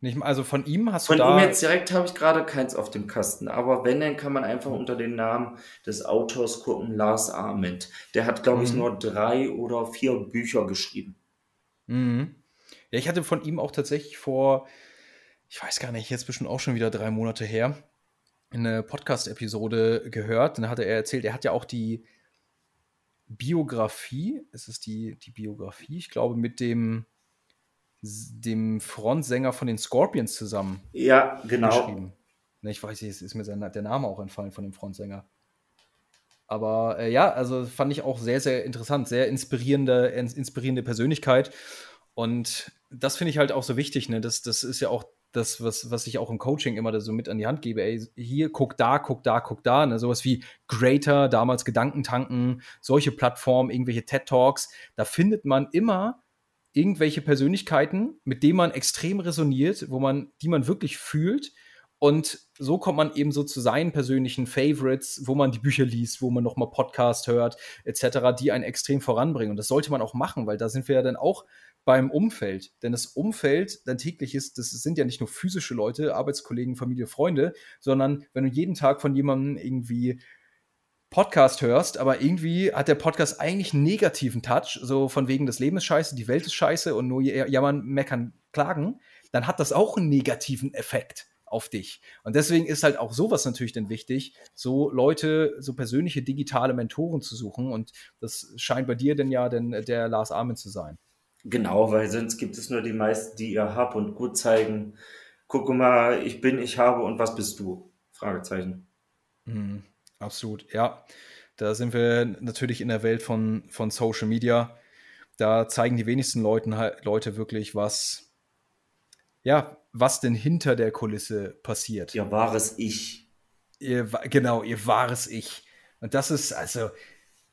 Nicht, also von ihm hast von du da. Von ihm jetzt direkt habe ich gerade keins auf dem Kasten. Aber wenn, dann kann man einfach unter den Namen des Autors gucken, Lars Arment. Der hat, glaube ich, mhm. nur drei oder vier Bücher geschrieben. Mhm. Ja, ich hatte von ihm auch tatsächlich vor, ich weiß gar nicht, jetzt bestimmt auch schon wieder drei Monate her, eine Podcast-Episode gehört. Dann hatte er erzählt, er hat ja auch die Biografie, ist es die, die Biografie, ich glaube, mit dem dem Frontsänger von den Scorpions zusammen. Ja, genau. Ne, ich weiß nicht, es ist mir der Name auch entfallen von dem Frontsänger. Aber äh, ja, also fand ich auch sehr, sehr interessant, sehr inspirierende, inspirierende Persönlichkeit. Und das finde ich halt auch so wichtig. Ne? Das, das ist ja auch das, was, was ich auch im Coaching immer so mit an die Hand gebe, ey, hier, guck da, guck da, guck da, ne? sowas wie Greater, damals Gedankentanken, solche Plattformen, irgendwelche TED Talks, da findet man immer irgendwelche Persönlichkeiten, mit denen man extrem resoniert, wo man, die man wirklich fühlt. Und so kommt man eben so zu seinen persönlichen Favorites, wo man die Bücher liest, wo man nochmal Podcast hört, etc., die einen extrem voranbringen. Und das sollte man auch machen, weil da sind wir ja dann auch beim Umfeld. Denn das Umfeld, dein tägliches, das sind ja nicht nur physische Leute, Arbeitskollegen, Familie, Freunde, sondern wenn du jeden Tag von jemandem irgendwie Podcast hörst, aber irgendwie hat der Podcast eigentlich einen negativen Touch, so von wegen das Leben ist scheiße, die Welt ist scheiße und nur jammern, meckern, klagen, dann hat das auch einen negativen Effekt auf dich. Und deswegen ist halt auch sowas natürlich dann wichtig, so Leute, so persönliche digitale Mentoren zu suchen. Und das scheint bei dir denn ja denn der Lars Armin zu sein. Genau, weil sonst gibt es nur die meisten, die ihr habt und gut zeigen. Guck mal, ich bin, ich habe und was bist du? Fragezeichen. Mhm, absolut, ja. Da sind wir natürlich in der Welt von, von Social Media. Da zeigen die wenigsten Leuten, Leute wirklich, was, ja, was denn hinter der Kulisse passiert. Ihr wahres Ich. Ihr, genau, ihr wahres Ich. Und das ist, also,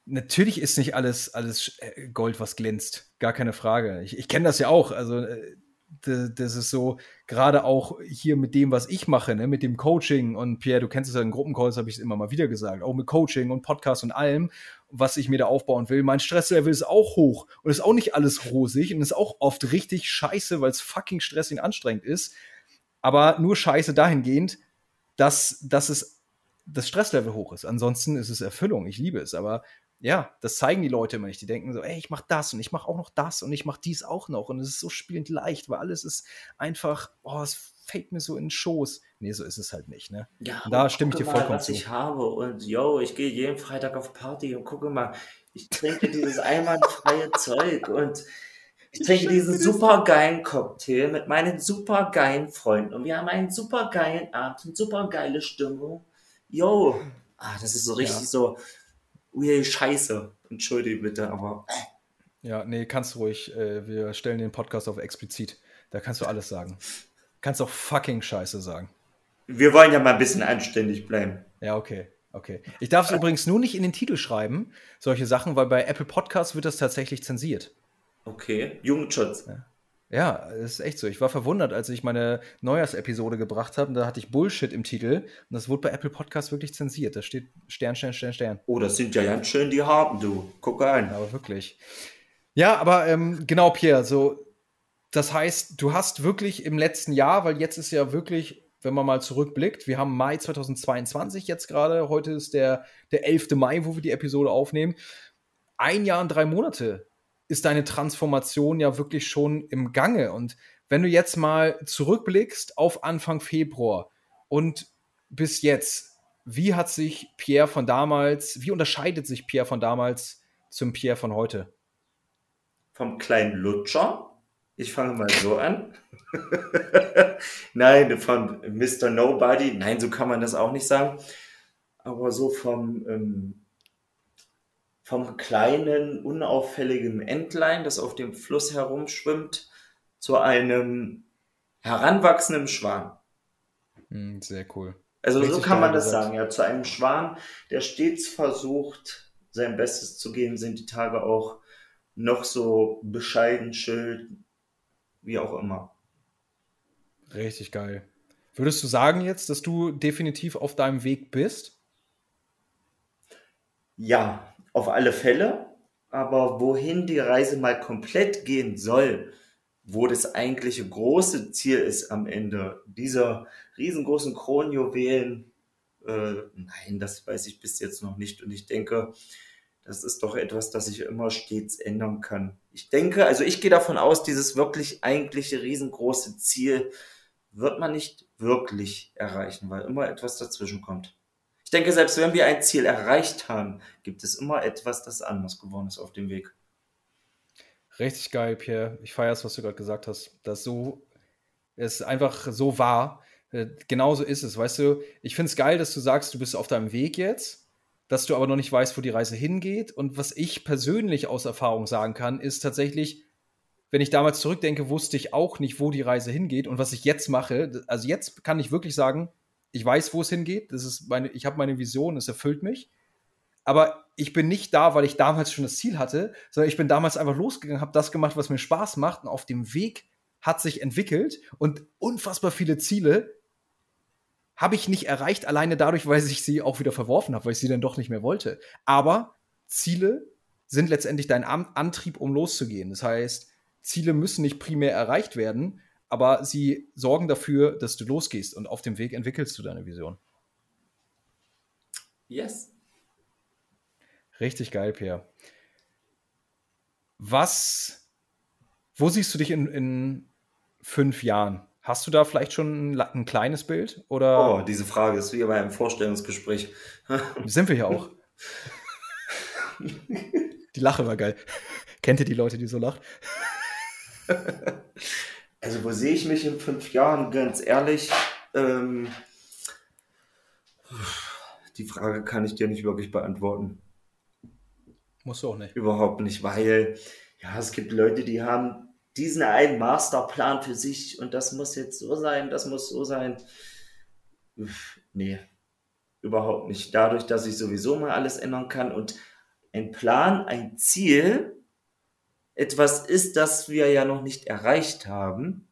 natürlich ist nicht alles, alles äh, Gold, was glänzt. Gar keine Frage. Ich, ich kenne das ja auch. Also, äh, das ist so, gerade auch hier mit dem, was ich mache, ne, mit dem Coaching und Pierre, du kennst es ja in Gruppencalls, habe ich es immer mal wieder gesagt, auch mit Coaching und Podcast und allem, was ich mir da aufbauen will. Mein Stresslevel ist auch hoch und ist auch nicht alles rosig und ist auch oft richtig scheiße, weil es fucking stressig und anstrengend ist. Aber nur scheiße dahingehend, dass, dass es das Stresslevel hoch ist. Ansonsten ist es Erfüllung. Ich liebe es. Aber ja, das zeigen die Leute immer nicht. Die denken so, ey, ich mach das und ich mach auch noch das und ich mach dies auch noch. Und es ist so spielend leicht, weil alles ist einfach, oh, es fällt mir so in den Schoß. Nee, so ist es halt nicht, ne? Ja, und da stimme ich dir vollkommen mal, was zu. ich habe und yo, ich gehe jeden Freitag auf Party und gucke mal, ich trinke dieses einwandfreie Zeug und ich trinke diesen supergeilen Cocktail mit meinen supergeilen Freunden und wir haben einen supergeilen Abend, eine supergeile Stimmung. Yo, ah, das ist so richtig ja. so, ui, scheiße. Entschuldige bitte, aber. Ja, nee, kannst du ruhig. Äh, wir stellen den Podcast auf explizit. Da kannst du alles sagen. Kannst auch fucking Scheiße sagen. Wir wollen ja mal ein bisschen anständig bleiben. Ja, okay. Okay. Ich darf es übrigens nur nicht in den Titel schreiben, solche Sachen, weil bei Apple Podcasts wird das tatsächlich zensiert. Okay. Jugendschutz. Ja. Ja, das ist echt so. Ich war verwundert, als ich meine Neujahrsepisode gebracht habe. Da hatte ich Bullshit im Titel. Und das wurde bei Apple Podcast wirklich zensiert. Da steht Stern, Stern, Stern, Stern. Oh, das sind ja ganz schön die Harten, du. Guck ein. Aber wirklich. Ja, aber ähm, genau, Pierre, so, das heißt, du hast wirklich im letzten Jahr, weil jetzt ist ja wirklich, wenn man mal zurückblickt, wir haben Mai 2022 jetzt gerade, heute ist der, der 11. Mai, wo wir die Episode aufnehmen, ein Jahr und drei Monate ist deine Transformation ja wirklich schon im Gange. Und wenn du jetzt mal zurückblickst auf Anfang Februar und bis jetzt, wie hat sich Pierre von damals, wie unterscheidet sich Pierre von damals zum Pierre von heute? Vom kleinen Lutscher? Ich fange mal so an. Nein, von Mr. Nobody. Nein, so kann man das auch nicht sagen. Aber so vom ähm, vom kleinen, unauffälligen Entlein, das auf dem Fluss herumschwimmt, zu einem heranwachsenden Schwan. Hm, sehr cool. Also Richtig so kann man das sagen, ja. Zu einem Schwan, der stets versucht, sein Bestes zu geben, sind die Tage auch noch so bescheiden, schild, wie auch immer. Richtig geil. Würdest du sagen jetzt, dass du definitiv auf deinem Weg bist? Ja, auf alle Fälle. Aber wohin die Reise mal komplett gehen soll, wo das eigentliche große Ziel ist am Ende dieser riesengroßen Kronjuwelen, äh, nein, das weiß ich bis jetzt noch nicht. Und ich denke, das ist doch etwas, das sich immer stets ändern kann. Ich denke, also ich gehe davon aus, dieses wirklich eigentliche riesengroße Ziel wird man nicht wirklich erreichen, weil immer etwas dazwischen kommt. Ich denke, selbst wenn wir ein Ziel erreicht haben, gibt es immer etwas, das anders geworden ist auf dem Weg. Richtig geil, Pierre. Ich feiere es, was du gerade gesagt hast. Das so es einfach so wahr. Äh, genauso ist es, weißt du. Ich finde es geil, dass du sagst, du bist auf deinem Weg jetzt, dass du aber noch nicht weißt, wo die Reise hingeht. Und was ich persönlich aus Erfahrung sagen kann, ist tatsächlich, wenn ich damals zurückdenke, wusste ich auch nicht, wo die Reise hingeht und was ich jetzt mache. Also jetzt kann ich wirklich sagen, ich weiß, wo es hingeht. Das ist meine, ich habe meine Vision, es erfüllt mich. Aber ich bin nicht da, weil ich damals schon das Ziel hatte, sondern ich bin damals einfach losgegangen, habe das gemacht, was mir Spaß macht und auf dem Weg hat sich entwickelt und unfassbar viele Ziele habe ich nicht erreicht, alleine dadurch, weil ich sie auch wieder verworfen habe, weil ich sie dann doch nicht mehr wollte. Aber Ziele sind letztendlich dein Antrieb, um loszugehen. Das heißt, Ziele müssen nicht primär erreicht werden, aber sie sorgen dafür, dass du losgehst und auf dem Weg entwickelst du deine Vision. Yes. Richtig geil, Pierre. Was, wo siehst du dich in, in fünf Jahren? Hast du da vielleicht schon ein, ein, kleines Bild? Oder? Oh, diese Frage ist wie bei einem Vorstellungsgespräch. Sind wir ja auch. die Lache war geil. Kennt ihr die Leute, die so lachen? Also, wo sehe ich mich in fünf Jahren? Ganz ehrlich, ähm, die Frage kann ich dir nicht wirklich beantworten. Musst du auch nicht. Überhaupt nicht, weil ja, es gibt Leute, die haben diesen einen Masterplan für sich und das muss jetzt so sein, das muss so sein. Nee, überhaupt nicht. Dadurch, dass ich sowieso mal alles ändern kann und ein Plan, ein Ziel, etwas ist, das wir ja noch nicht erreicht haben.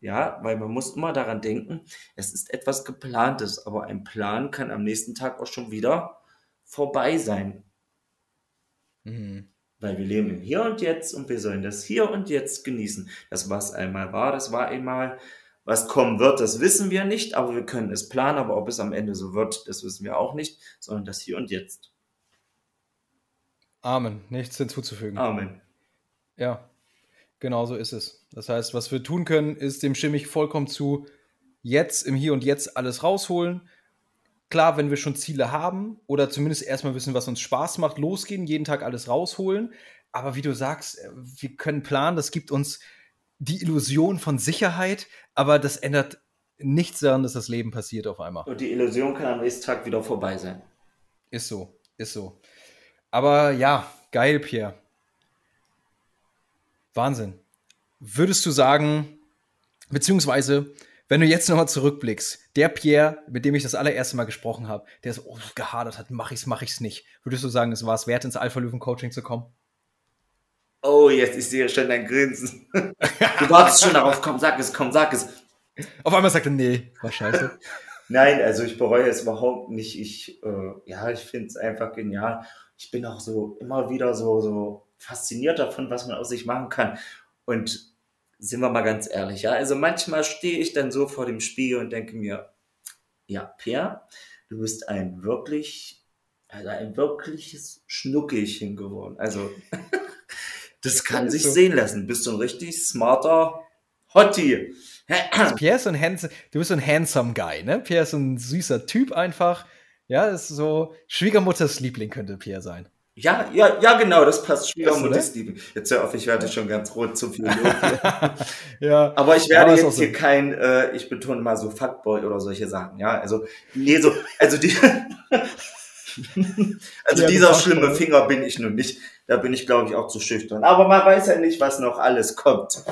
Ja, weil man muss immer daran denken, es ist etwas geplantes, aber ein Plan kann am nächsten Tag auch schon wieder vorbei sein. Mhm. Weil wir leben im Hier und Jetzt und wir sollen das Hier und Jetzt genießen. Das, was einmal war, das war einmal. Was kommen wird, das wissen wir nicht, aber wir können es planen. Aber ob es am Ende so wird, das wissen wir auch nicht, sondern das Hier und Jetzt. Amen. Nichts hinzuzufügen. Amen. Ja, genau so ist es. Das heißt, was wir tun können, ist dem stimme ich vollkommen zu, jetzt im Hier und Jetzt alles rausholen, klar, wenn wir schon Ziele haben oder zumindest erstmal wissen, was uns Spaß macht, losgehen, jeden Tag alles rausholen. Aber wie du sagst, äh, wir können planen, das gibt uns die Illusion von Sicherheit, aber das ändert nichts daran, dass das Leben passiert auf einmal. Und die Illusion kann am nächsten Tag wieder vorbei sein. Ist so, ist so. Aber ja, geil, Pierre. Wahnsinn. Würdest du sagen, beziehungsweise wenn du jetzt nochmal zurückblickst, der Pierre, mit dem ich das allererste Mal gesprochen habe, der so oh, gehadert hat, mach ich's, mach ich's nicht. Würdest du sagen, es war es wert, ins Alpha-Löwen-Coaching zu kommen? Oh, jetzt ich sehe schon dein Grinsen. Du wartest schon darauf, komm, sag es, komm, sag es. Auf einmal sagte, nee, war scheiße. Nein, also ich bereue es überhaupt nicht. Ich, äh, ja, ich finde es einfach genial. Ich bin auch so immer wieder so, so fasziniert davon, was man aus sich machen kann. Und sind wir mal ganz ehrlich, ja. Also manchmal stehe ich dann so vor dem Spiegel und denke mir, ja, Per, du bist ein wirklich, also ein wirkliches Schnuckelchen geworden. Also, das kann sich sehen lassen. Bist du ein richtig smarter Hottie. Pierre ist so ein handsome, du bist so ein handsome Guy, ne? Pierre ist so ein süßer Typ einfach. Ja, ist so Schwiegermutters Liebling könnte Pierre sein. Ja, ja, ja, genau, das passt. Schwiegermutter Steven. Jetzt hör auf, ich werde schon ganz rot zu viel. ja. Aber ich werde jetzt so. hier kein, äh, ich betone mal so Fuckboy oder solche Sachen, ja. Also, nee, so, also die, also ja, dieser schlimme Finger bin ich nun nicht. Da bin ich, glaube ich, auch zu schüchtern. Aber man weiß ja nicht, was noch alles kommt.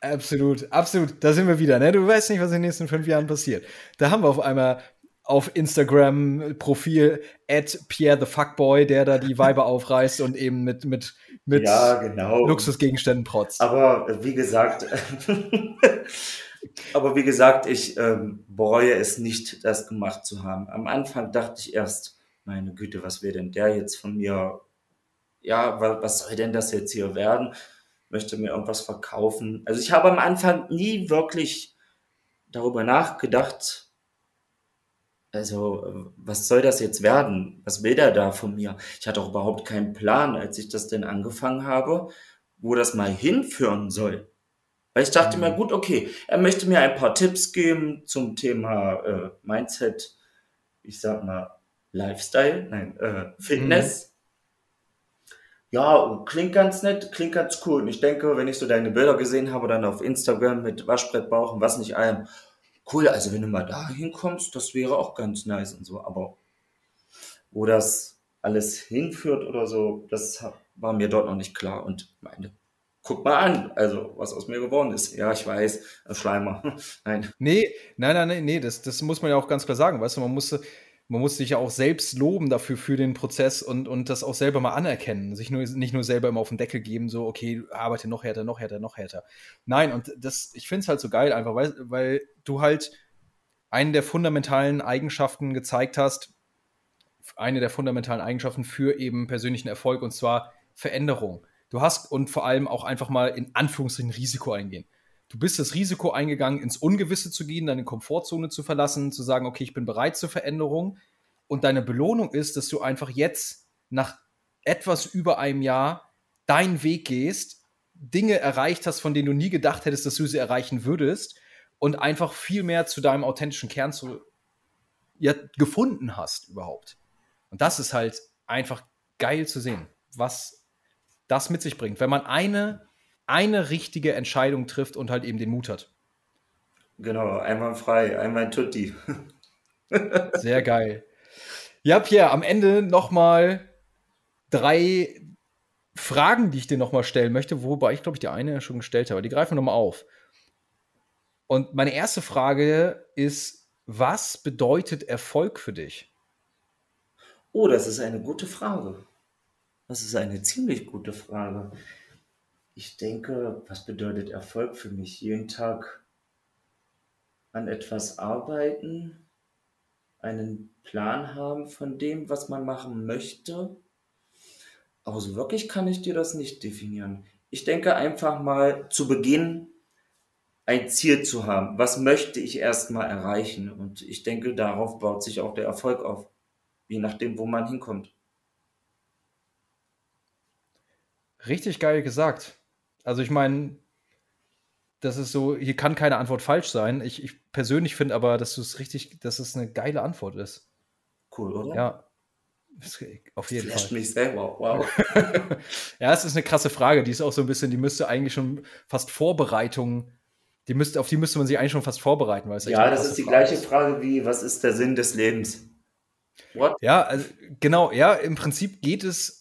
Absolut, absolut. Da sind wir wieder, ne? Du weißt nicht, was in den nächsten fünf Jahren passiert. Da haben wir auf einmal auf Instagram-Profil at Pierre the Fuckboy, der da die Weiber aufreißt und eben mit, mit, mit ja, genau. Luxusgegenständen protzt. Aber äh, wie gesagt, aber wie gesagt, ich ähm, bereue es nicht, das gemacht zu haben. Am Anfang dachte ich erst, meine Güte, was will denn der jetzt von mir? Ja, was soll denn das jetzt hier werden? Möchte mir irgendwas verkaufen? Also ich habe am Anfang nie wirklich darüber nachgedacht, also, was soll das jetzt werden? Was will der da von mir? Ich hatte auch überhaupt keinen Plan, als ich das denn angefangen habe, wo das mal hinführen soll. Weil ich dachte mhm. mir, gut, okay, er möchte mir ein paar Tipps geben zum Thema äh, Mindset, ich sag mal Lifestyle, nein, äh, Fitness. Mhm. Ja, klingt ganz nett, klingt ganz cool. Und ich denke, wenn ich so deine Bilder gesehen habe, dann auf Instagram mit Waschbrettbauch und was nicht allem, cool, also wenn du mal da hinkommst, das wäre auch ganz nice und so, aber wo das alles hinführt oder so, das war mir dort noch nicht klar und meine guck mal an, also was aus mir geworden ist. Ja, ich weiß, Schleimer. nein. Nee, nein, nein, nee, das, das muss man ja auch ganz klar sagen. Weißt du, man musste, man muss sich ja auch selbst loben dafür für den Prozess und, und das auch selber mal anerkennen. Sich nur, nicht nur selber immer auf den Deckel geben, so, okay, arbeite noch härter, noch härter, noch härter. Nein, und das, ich finde es halt so geil, einfach, weil, weil du halt einen der fundamentalen Eigenschaften gezeigt hast, eine der fundamentalen Eigenschaften für eben persönlichen Erfolg und zwar Veränderung. Du hast und vor allem auch einfach mal in Anführungsstrichen Risiko eingehen. Du bist das Risiko eingegangen, ins Ungewisse zu gehen, deine Komfortzone zu verlassen, zu sagen, okay, ich bin bereit zur Veränderung. Und deine Belohnung ist, dass du einfach jetzt nach etwas über einem Jahr deinen Weg gehst, Dinge erreicht hast, von denen du nie gedacht hättest, dass du sie erreichen würdest und einfach viel mehr zu deinem authentischen Kern zu, ja, gefunden hast überhaupt. Und das ist halt einfach geil zu sehen, was das mit sich bringt, wenn man eine, eine richtige Entscheidung trifft und halt eben den Mut hat. Genau, einmal frei, einmal Tutti. Sehr geil. Ja, Pierre, am Ende nochmal drei Fragen, die ich dir nochmal stellen möchte, wobei ich glaube ich die eine schon gestellt habe. Die greifen wir nochmal auf. Und meine erste Frage ist, was bedeutet Erfolg für dich? Oh, das ist eine gute Frage. Das ist eine ziemlich gute Frage. Ich denke, was bedeutet Erfolg für mich? Jeden Tag an etwas arbeiten, einen Plan haben von dem, was man machen möchte. Aber so wirklich kann ich dir das nicht definieren. Ich denke einfach mal zu Beginn ein Ziel zu haben. Was möchte ich erstmal erreichen? Und ich denke, darauf baut sich auch der Erfolg auf. Je nachdem, wo man hinkommt. Richtig geil gesagt. Also ich meine, das ist so, hier kann keine Antwort falsch sein. Ich, ich persönlich finde aber, dass du es richtig, dass es eine geile Antwort ist. Cool, oder? Ja. Auf jeden Flasht Fall. mich selber, wow. ja, es ist eine krasse Frage. Die ist auch so ein bisschen, die müsste eigentlich schon fast Vorbereitung, die müsste, auf die müsste man sich eigentlich schon fast vorbereiten. Weil ja, das ist die Frage gleiche ist. Frage wie, was ist der Sinn des Lebens? What? Ja, also, genau, ja, im Prinzip geht es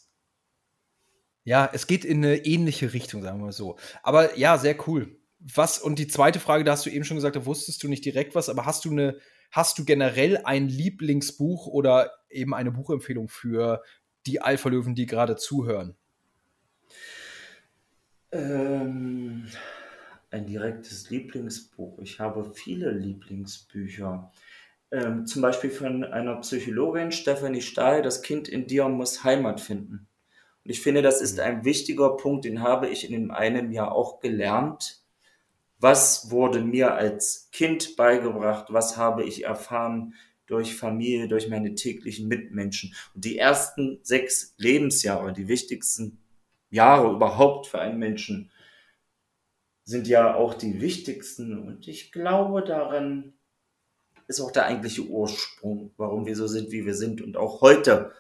ja, es geht in eine ähnliche Richtung, sagen wir mal so. Aber ja, sehr cool. Was, und die zweite Frage, da hast du eben schon gesagt, da wusstest du nicht direkt was, aber hast du eine, hast du generell ein Lieblingsbuch oder eben eine Buchempfehlung für die Alpha-Löwen, die gerade zuhören? Ähm, ein direktes Lieblingsbuch. Ich habe viele Lieblingsbücher. Ähm, zum Beispiel von einer Psychologin, Stephanie Stahl, Das Kind in dir muss Heimat finden. Und ich finde, das ist mhm. ein wichtiger Punkt, den habe ich in einem Jahr auch gelernt. Was wurde mir als Kind beigebracht? Was habe ich erfahren durch Familie, durch meine täglichen Mitmenschen? Und die ersten sechs Lebensjahre, die wichtigsten Jahre überhaupt für einen Menschen, sind ja auch die wichtigsten. Und ich glaube, darin ist auch der eigentliche Ursprung, warum wir so sind, wie wir sind. Und auch heute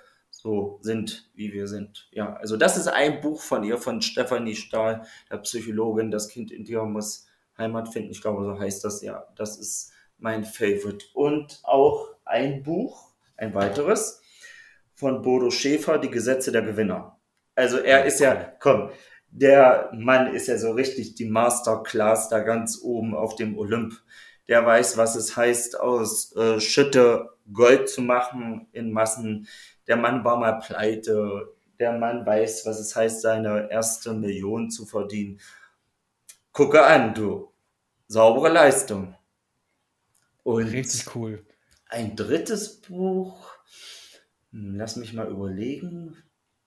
so sind, wie wir sind. Ja, also das ist ein Buch von ihr, von Stefanie Stahl, der Psychologin. Das Kind in dir muss Heimat finden. Ich glaube, so heißt das ja. Das ist mein Favorite. Und auch ein Buch, ein weiteres, von Bodo Schäfer, Die Gesetze der Gewinner. Also er ist ja, komm, der Mann ist ja so richtig die Masterclass da ganz oben auf dem Olymp. Der weiß, was es heißt, aus äh, Schütte Gold zu machen in Massen der Mann war mal pleite, der Mann weiß, was es heißt, seine erste Million zu verdienen. Gucke an, du. Saubere Leistung. Und Richtig cool. Ein drittes Buch, hm, lass mich mal überlegen,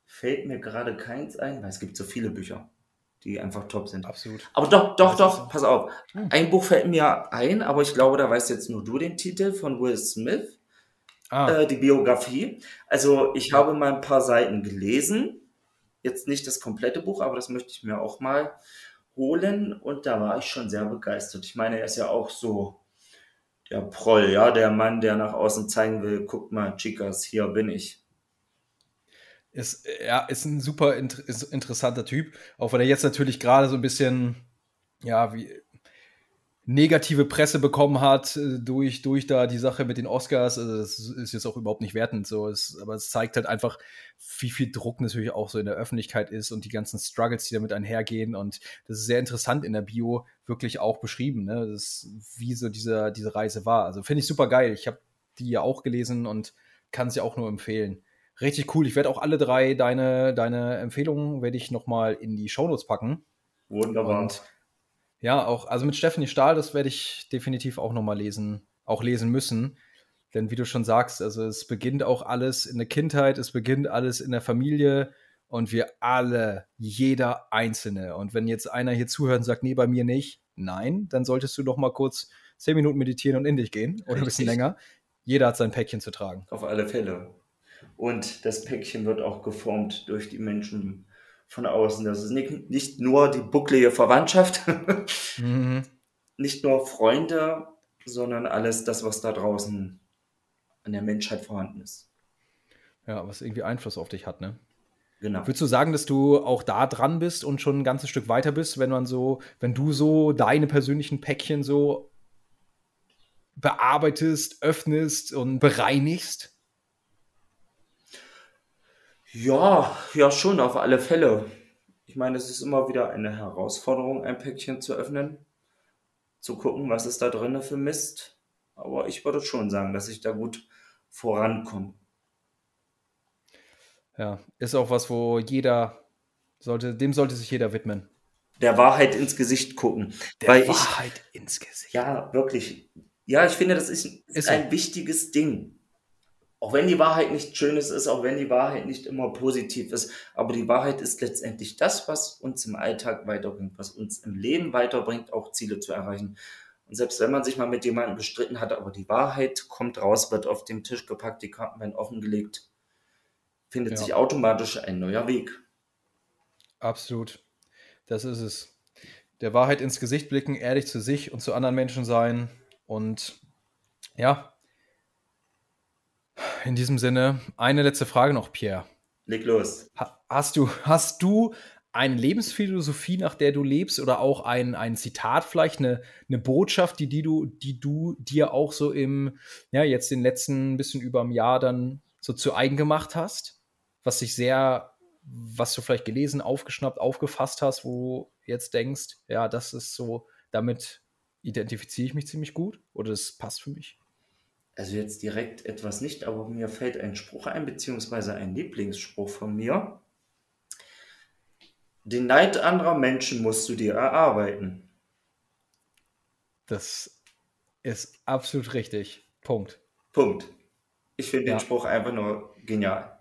fällt mir gerade keins ein, weil es gibt so viele Bücher, die einfach top sind. Absolut. Aber doch, doch, doch, pass auf. Hm. Ein Buch fällt mir ein, aber ich glaube, da weißt jetzt nur du den Titel von Will Smith ah. äh, die Biografie. Also ich habe mal ein paar Seiten gelesen. Jetzt nicht das komplette Buch, aber das möchte ich mir auch mal holen. Und da war ich schon sehr begeistert. Ich meine, er ist ja auch so der Proll, ja, der Mann, der nach außen zeigen will, guck mal, Chicas, hier bin ich. Ist, ja, ist ein super inter interessanter Typ, auch wenn er jetzt natürlich gerade so ein bisschen, ja, wie negative Presse bekommen hat äh, durch, durch da die Sache mit den Oscars. Also das ist jetzt auch überhaupt nicht wertend so. Es, aber es zeigt halt einfach, wie viel Druck natürlich auch so in der Öffentlichkeit ist und die ganzen Struggles, die damit einhergehen. Und das ist sehr interessant in der Bio wirklich auch beschrieben, ne? Das, wie so diese, diese Reise war. Also finde ich super geil. Ich habe die ja auch gelesen und kann es ja auch nur empfehlen. Richtig cool. Ich werde auch alle drei deine, deine Empfehlungen werde ich nochmal in die Shownotes packen. Wunderbar. Und ja, auch, also mit Stephanie Stahl, das werde ich definitiv auch nochmal lesen, auch lesen müssen. Denn wie du schon sagst, also es beginnt auch alles in der Kindheit, es beginnt alles in der Familie und wir alle, jeder Einzelne. Und wenn jetzt einer hier zuhört und sagt, nee, bei mir nicht, nein, dann solltest du doch mal kurz zehn Minuten meditieren und in dich gehen oder ein bisschen länger. Jeder hat sein Päckchen zu tragen. Auf alle Fälle. Und das Päckchen wird auch geformt durch die Menschen von außen. Das ist nicht, nicht nur die bucklige Verwandtschaft, mhm. nicht nur Freunde, sondern alles das, was da draußen an der Menschheit vorhanden ist. Ja, was irgendwie Einfluss auf dich hat, ne? Genau. Würdest du sagen, dass du auch da dran bist und schon ein ganzes Stück weiter bist, wenn man so, wenn du so deine persönlichen Päckchen so bearbeitest, öffnest und bereinigst? Ja, ja, schon, auf alle Fälle. Ich meine, es ist immer wieder eine Herausforderung, ein Päckchen zu öffnen, zu gucken, was ist da drin für Mist. Aber ich würde schon sagen, dass ich da gut vorankomme. Ja, ist auch was, wo jeder sollte, dem sollte sich jeder widmen. Der Wahrheit ins Gesicht gucken. Der Wahrheit ich, ins Gesicht. Ja, wirklich. Ja, ich finde, das ist, ist, ist ein so. wichtiges Ding auch wenn die Wahrheit nicht schönes ist, auch wenn die Wahrheit nicht immer positiv ist, aber die Wahrheit ist letztendlich das, was uns im Alltag weiterbringt, was uns im Leben weiterbringt, auch Ziele zu erreichen. Und selbst wenn man sich mal mit jemandem gestritten hat, aber die Wahrheit kommt raus, wird auf den Tisch gepackt, die Karten werden offengelegt, findet ja. sich automatisch ein neuer Weg. Absolut. Das ist es. Der Wahrheit ins Gesicht blicken, ehrlich zu sich und zu anderen Menschen sein und ja, in diesem Sinne, eine letzte Frage noch, Pierre. Leg los. hast du, hast du eine Lebensphilosophie, nach der du lebst, oder auch ein, ein Zitat, vielleicht eine, eine Botschaft, die, die, du, die du dir auch so im, ja, jetzt den letzten bisschen über einem Jahr dann so zu eigen gemacht hast, was sich sehr, was du vielleicht gelesen, aufgeschnappt, aufgefasst hast, wo du jetzt denkst, ja, das ist so, damit identifiziere ich mich ziemlich gut oder das passt für mich? Also jetzt direkt etwas nicht, aber mir fällt ein Spruch ein, beziehungsweise ein Lieblingsspruch von mir. Den Neid anderer Menschen musst du dir erarbeiten. Das ist absolut richtig. Punkt. Punkt. Ich finde ja. den Spruch einfach nur genial.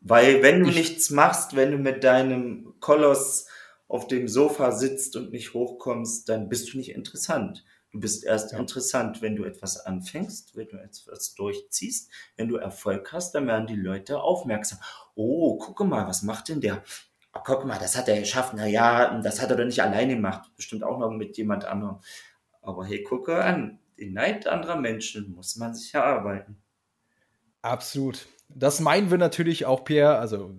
Weil wenn du ich nichts machst, wenn du mit deinem Koloss auf dem Sofa sitzt und nicht hochkommst, dann bist du nicht interessant. Du bist erst ja. interessant, wenn du etwas anfängst, wenn du etwas durchziehst. Wenn du Erfolg hast, dann werden die Leute aufmerksam. Oh, gucke mal, was macht denn der? Oh, guck mal, das hat er geschafft. Na ja, das hat er doch nicht alleine gemacht. Bestimmt auch noch mit jemand anderem. Aber hey, gucke an. Den Neid anderer Menschen muss man sich erarbeiten. Absolut. Das meinen wir natürlich auch, Pierre. Also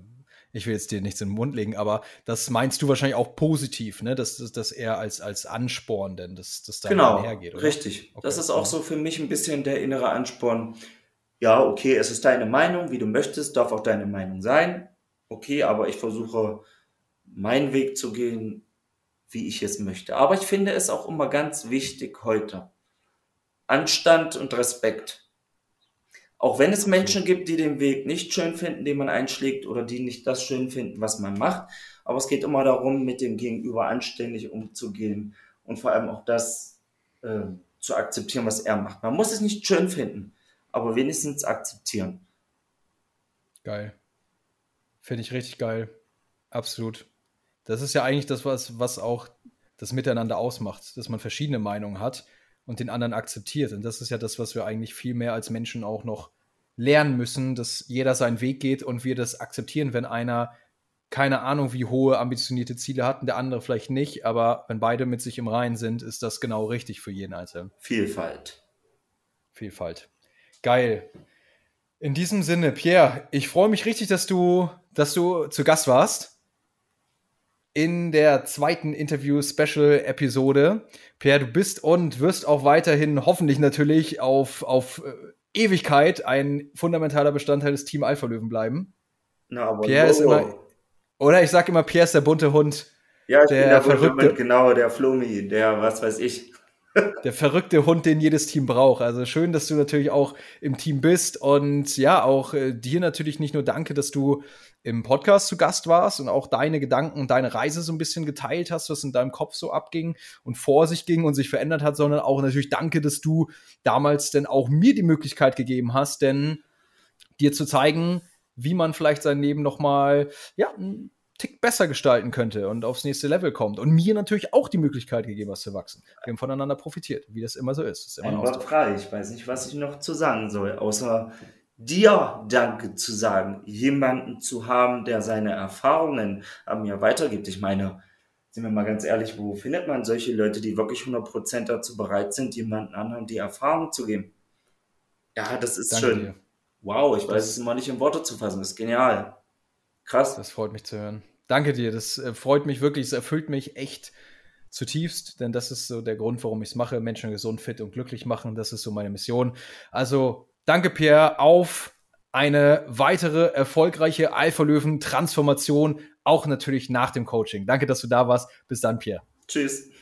ich will jetzt dir nichts in den Mund legen, aber das meinst du wahrscheinlich auch positiv, ne? Dass das eher als, als Ansporn denn, dass das da genau, hergeht, oder? Richtig. Okay. Das ist auch so für mich ein bisschen der innere Ansporn. Ja, okay, es ist deine Meinung, wie du möchtest, darf auch deine Meinung sein. Okay, aber ich versuche meinen Weg zu gehen, wie ich es möchte. Aber ich finde es auch immer ganz wichtig heute. Anstand und Respekt. Auch wenn es Menschen gibt, die den Weg nicht schön finden, den man einschlägt oder die nicht das schön finden, was man macht. Aber es geht immer darum, mit dem Gegenüber anständig umzugehen und vor allem auch das äh, zu akzeptieren, was er macht. Man muss es nicht schön finden, aber wenigstens akzeptieren. Geil. Finde ich richtig geil. Absolut. Das ist ja eigentlich das, was, was auch das Miteinander ausmacht, dass man verschiedene Meinungen hat und den anderen akzeptiert. Und das ist ja das, was wir eigentlich viel mehr als Menschen auch noch lernen müssen, dass jeder seinen Weg geht und wir das akzeptieren, wenn einer keine Ahnung, wie hohe ambitionierte Ziele hat und der andere vielleicht nicht, aber wenn beide mit sich im Reinen sind, ist das genau richtig für jeden Einzelnen. Vielfalt. Vielfalt. Geil. In diesem Sinne, Pierre, ich freue mich richtig, dass du, dass du zu Gast warst. in der zweiten Interview-Special-Episode. Pierre, du bist und wirst auch weiterhin hoffentlich natürlich auf, auf äh, Ewigkeit ein fundamentaler Bestandteil des Team Alpha Löwen bleiben. Na, aber Pierre ist immer, oder ich sag immer, Pierre ist der bunte Hund. Ja, ich der bin der verrückte, genau, der Flomi, der was weiß ich. Der verrückte Hund, den jedes Team braucht. Also schön, dass du natürlich auch im Team bist und ja, auch äh, dir natürlich nicht nur danke, dass du im Podcast zu Gast warst und auch deine Gedanken und deine Reise so ein bisschen geteilt hast, was in deinem Kopf so abging und vor sich ging und sich verändert hat, sondern auch natürlich danke, dass du damals denn auch mir die Möglichkeit gegeben hast, denn dir zu zeigen, wie man vielleicht sein Leben noch mal ja, Tick besser gestalten könnte und aufs nächste Level kommt. Und mir natürlich auch die Möglichkeit gegeben hast zu wachsen. Wir haben voneinander profitiert, wie das immer so ist. ist immer Ein frei. Ich weiß nicht, was ich noch zu sagen soll, außer dir Danke zu sagen, jemanden zu haben, der seine Erfahrungen an mir weitergibt. Ich meine, sind wir mal ganz ehrlich, wo findet man solche Leute, die wirklich 100% dazu bereit sind, jemanden anderen die Erfahrung zu geben? Ja, das ist Danke schön. Dir. Wow, ich das weiß es immer nicht in Worte zu fassen. Das ist genial. Krass. Das freut mich zu hören. Danke dir. Das äh, freut mich wirklich. Es erfüllt mich echt zutiefst, denn das ist so der Grund, warum ich es mache. Menschen gesund, fit und glücklich machen. Das ist so meine Mission. Also danke, Pierre, auf eine weitere erfolgreiche Alpha-Löwen-Transformation, auch natürlich nach dem Coaching. Danke, dass du da warst. Bis dann, Pierre. Tschüss.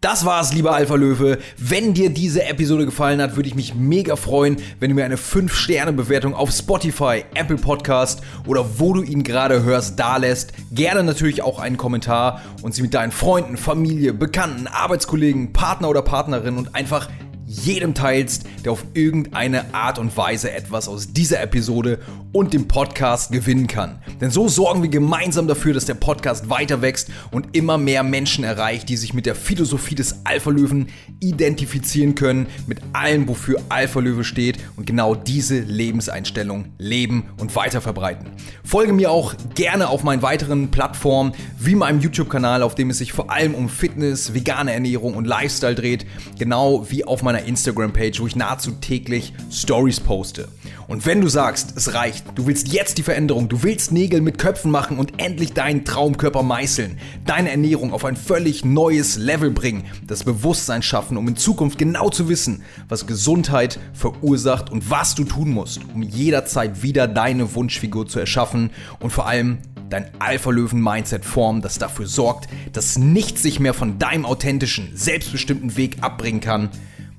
Das war's, lieber Alpha Löwe. Wenn dir diese Episode gefallen hat, würde ich mich mega freuen, wenn du mir eine 5-Sterne-Bewertung auf Spotify, Apple Podcast oder wo du ihn gerade hörst, da lässt. Gerne natürlich auch einen Kommentar und sie mit deinen Freunden, Familie, Bekannten, Arbeitskollegen, Partner oder Partnerin und einfach jedem teilst, der auf irgendeine Art und Weise etwas aus dieser Episode und dem Podcast gewinnen kann. Denn so sorgen wir gemeinsam dafür, dass der Podcast weiter wächst und immer mehr Menschen erreicht, die sich mit der Philosophie des Alpha Löwen identifizieren können, mit allem, wofür Alpha Löwe steht und genau diese Lebenseinstellung leben und weiter verbreiten. Folge mir auch gerne auf meinen weiteren Plattformen, wie meinem YouTube-Kanal, auf dem es sich vor allem um Fitness, vegane Ernährung und Lifestyle dreht, genau wie auf meiner Instagram-Page, wo ich nahezu täglich Stories poste. Und wenn du sagst, es reicht, du willst jetzt die Veränderung, du willst Nägel mit Köpfen machen und endlich deinen Traumkörper meißeln, deine Ernährung auf ein völlig neues Level bringen, das Bewusstsein schaffen, um in Zukunft genau zu wissen, was Gesundheit verursacht und was du tun musst, um jederzeit wieder deine Wunschfigur zu erschaffen und vor allem dein Alpha-Löwen-Mindset formen, das dafür sorgt, dass nichts sich mehr von deinem authentischen, selbstbestimmten Weg abbringen kann,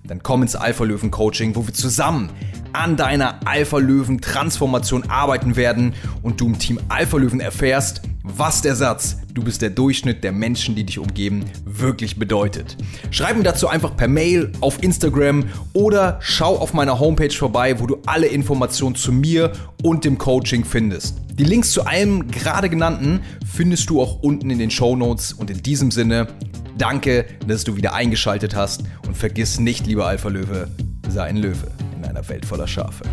dann komm ins Alpha-Löwen-Coaching, wo wir zusammen an deiner Alpha-Löwen-Transformation arbeiten werden und du im Team Alpha-Löwen erfährst, was der Satz, du bist der Durchschnitt der Menschen, die dich umgeben, wirklich bedeutet. Schreib mir dazu einfach per Mail auf Instagram oder schau auf meiner Homepage vorbei, wo du alle Informationen zu mir und dem Coaching findest. Die Links zu allem gerade genannten findest du auch unten in den Show Notes und in diesem Sinne, danke, dass du wieder eingeschaltet hast und vergiss nicht, lieber Alpha Löwe, sei ein Löwe in einer Welt voller Schafe.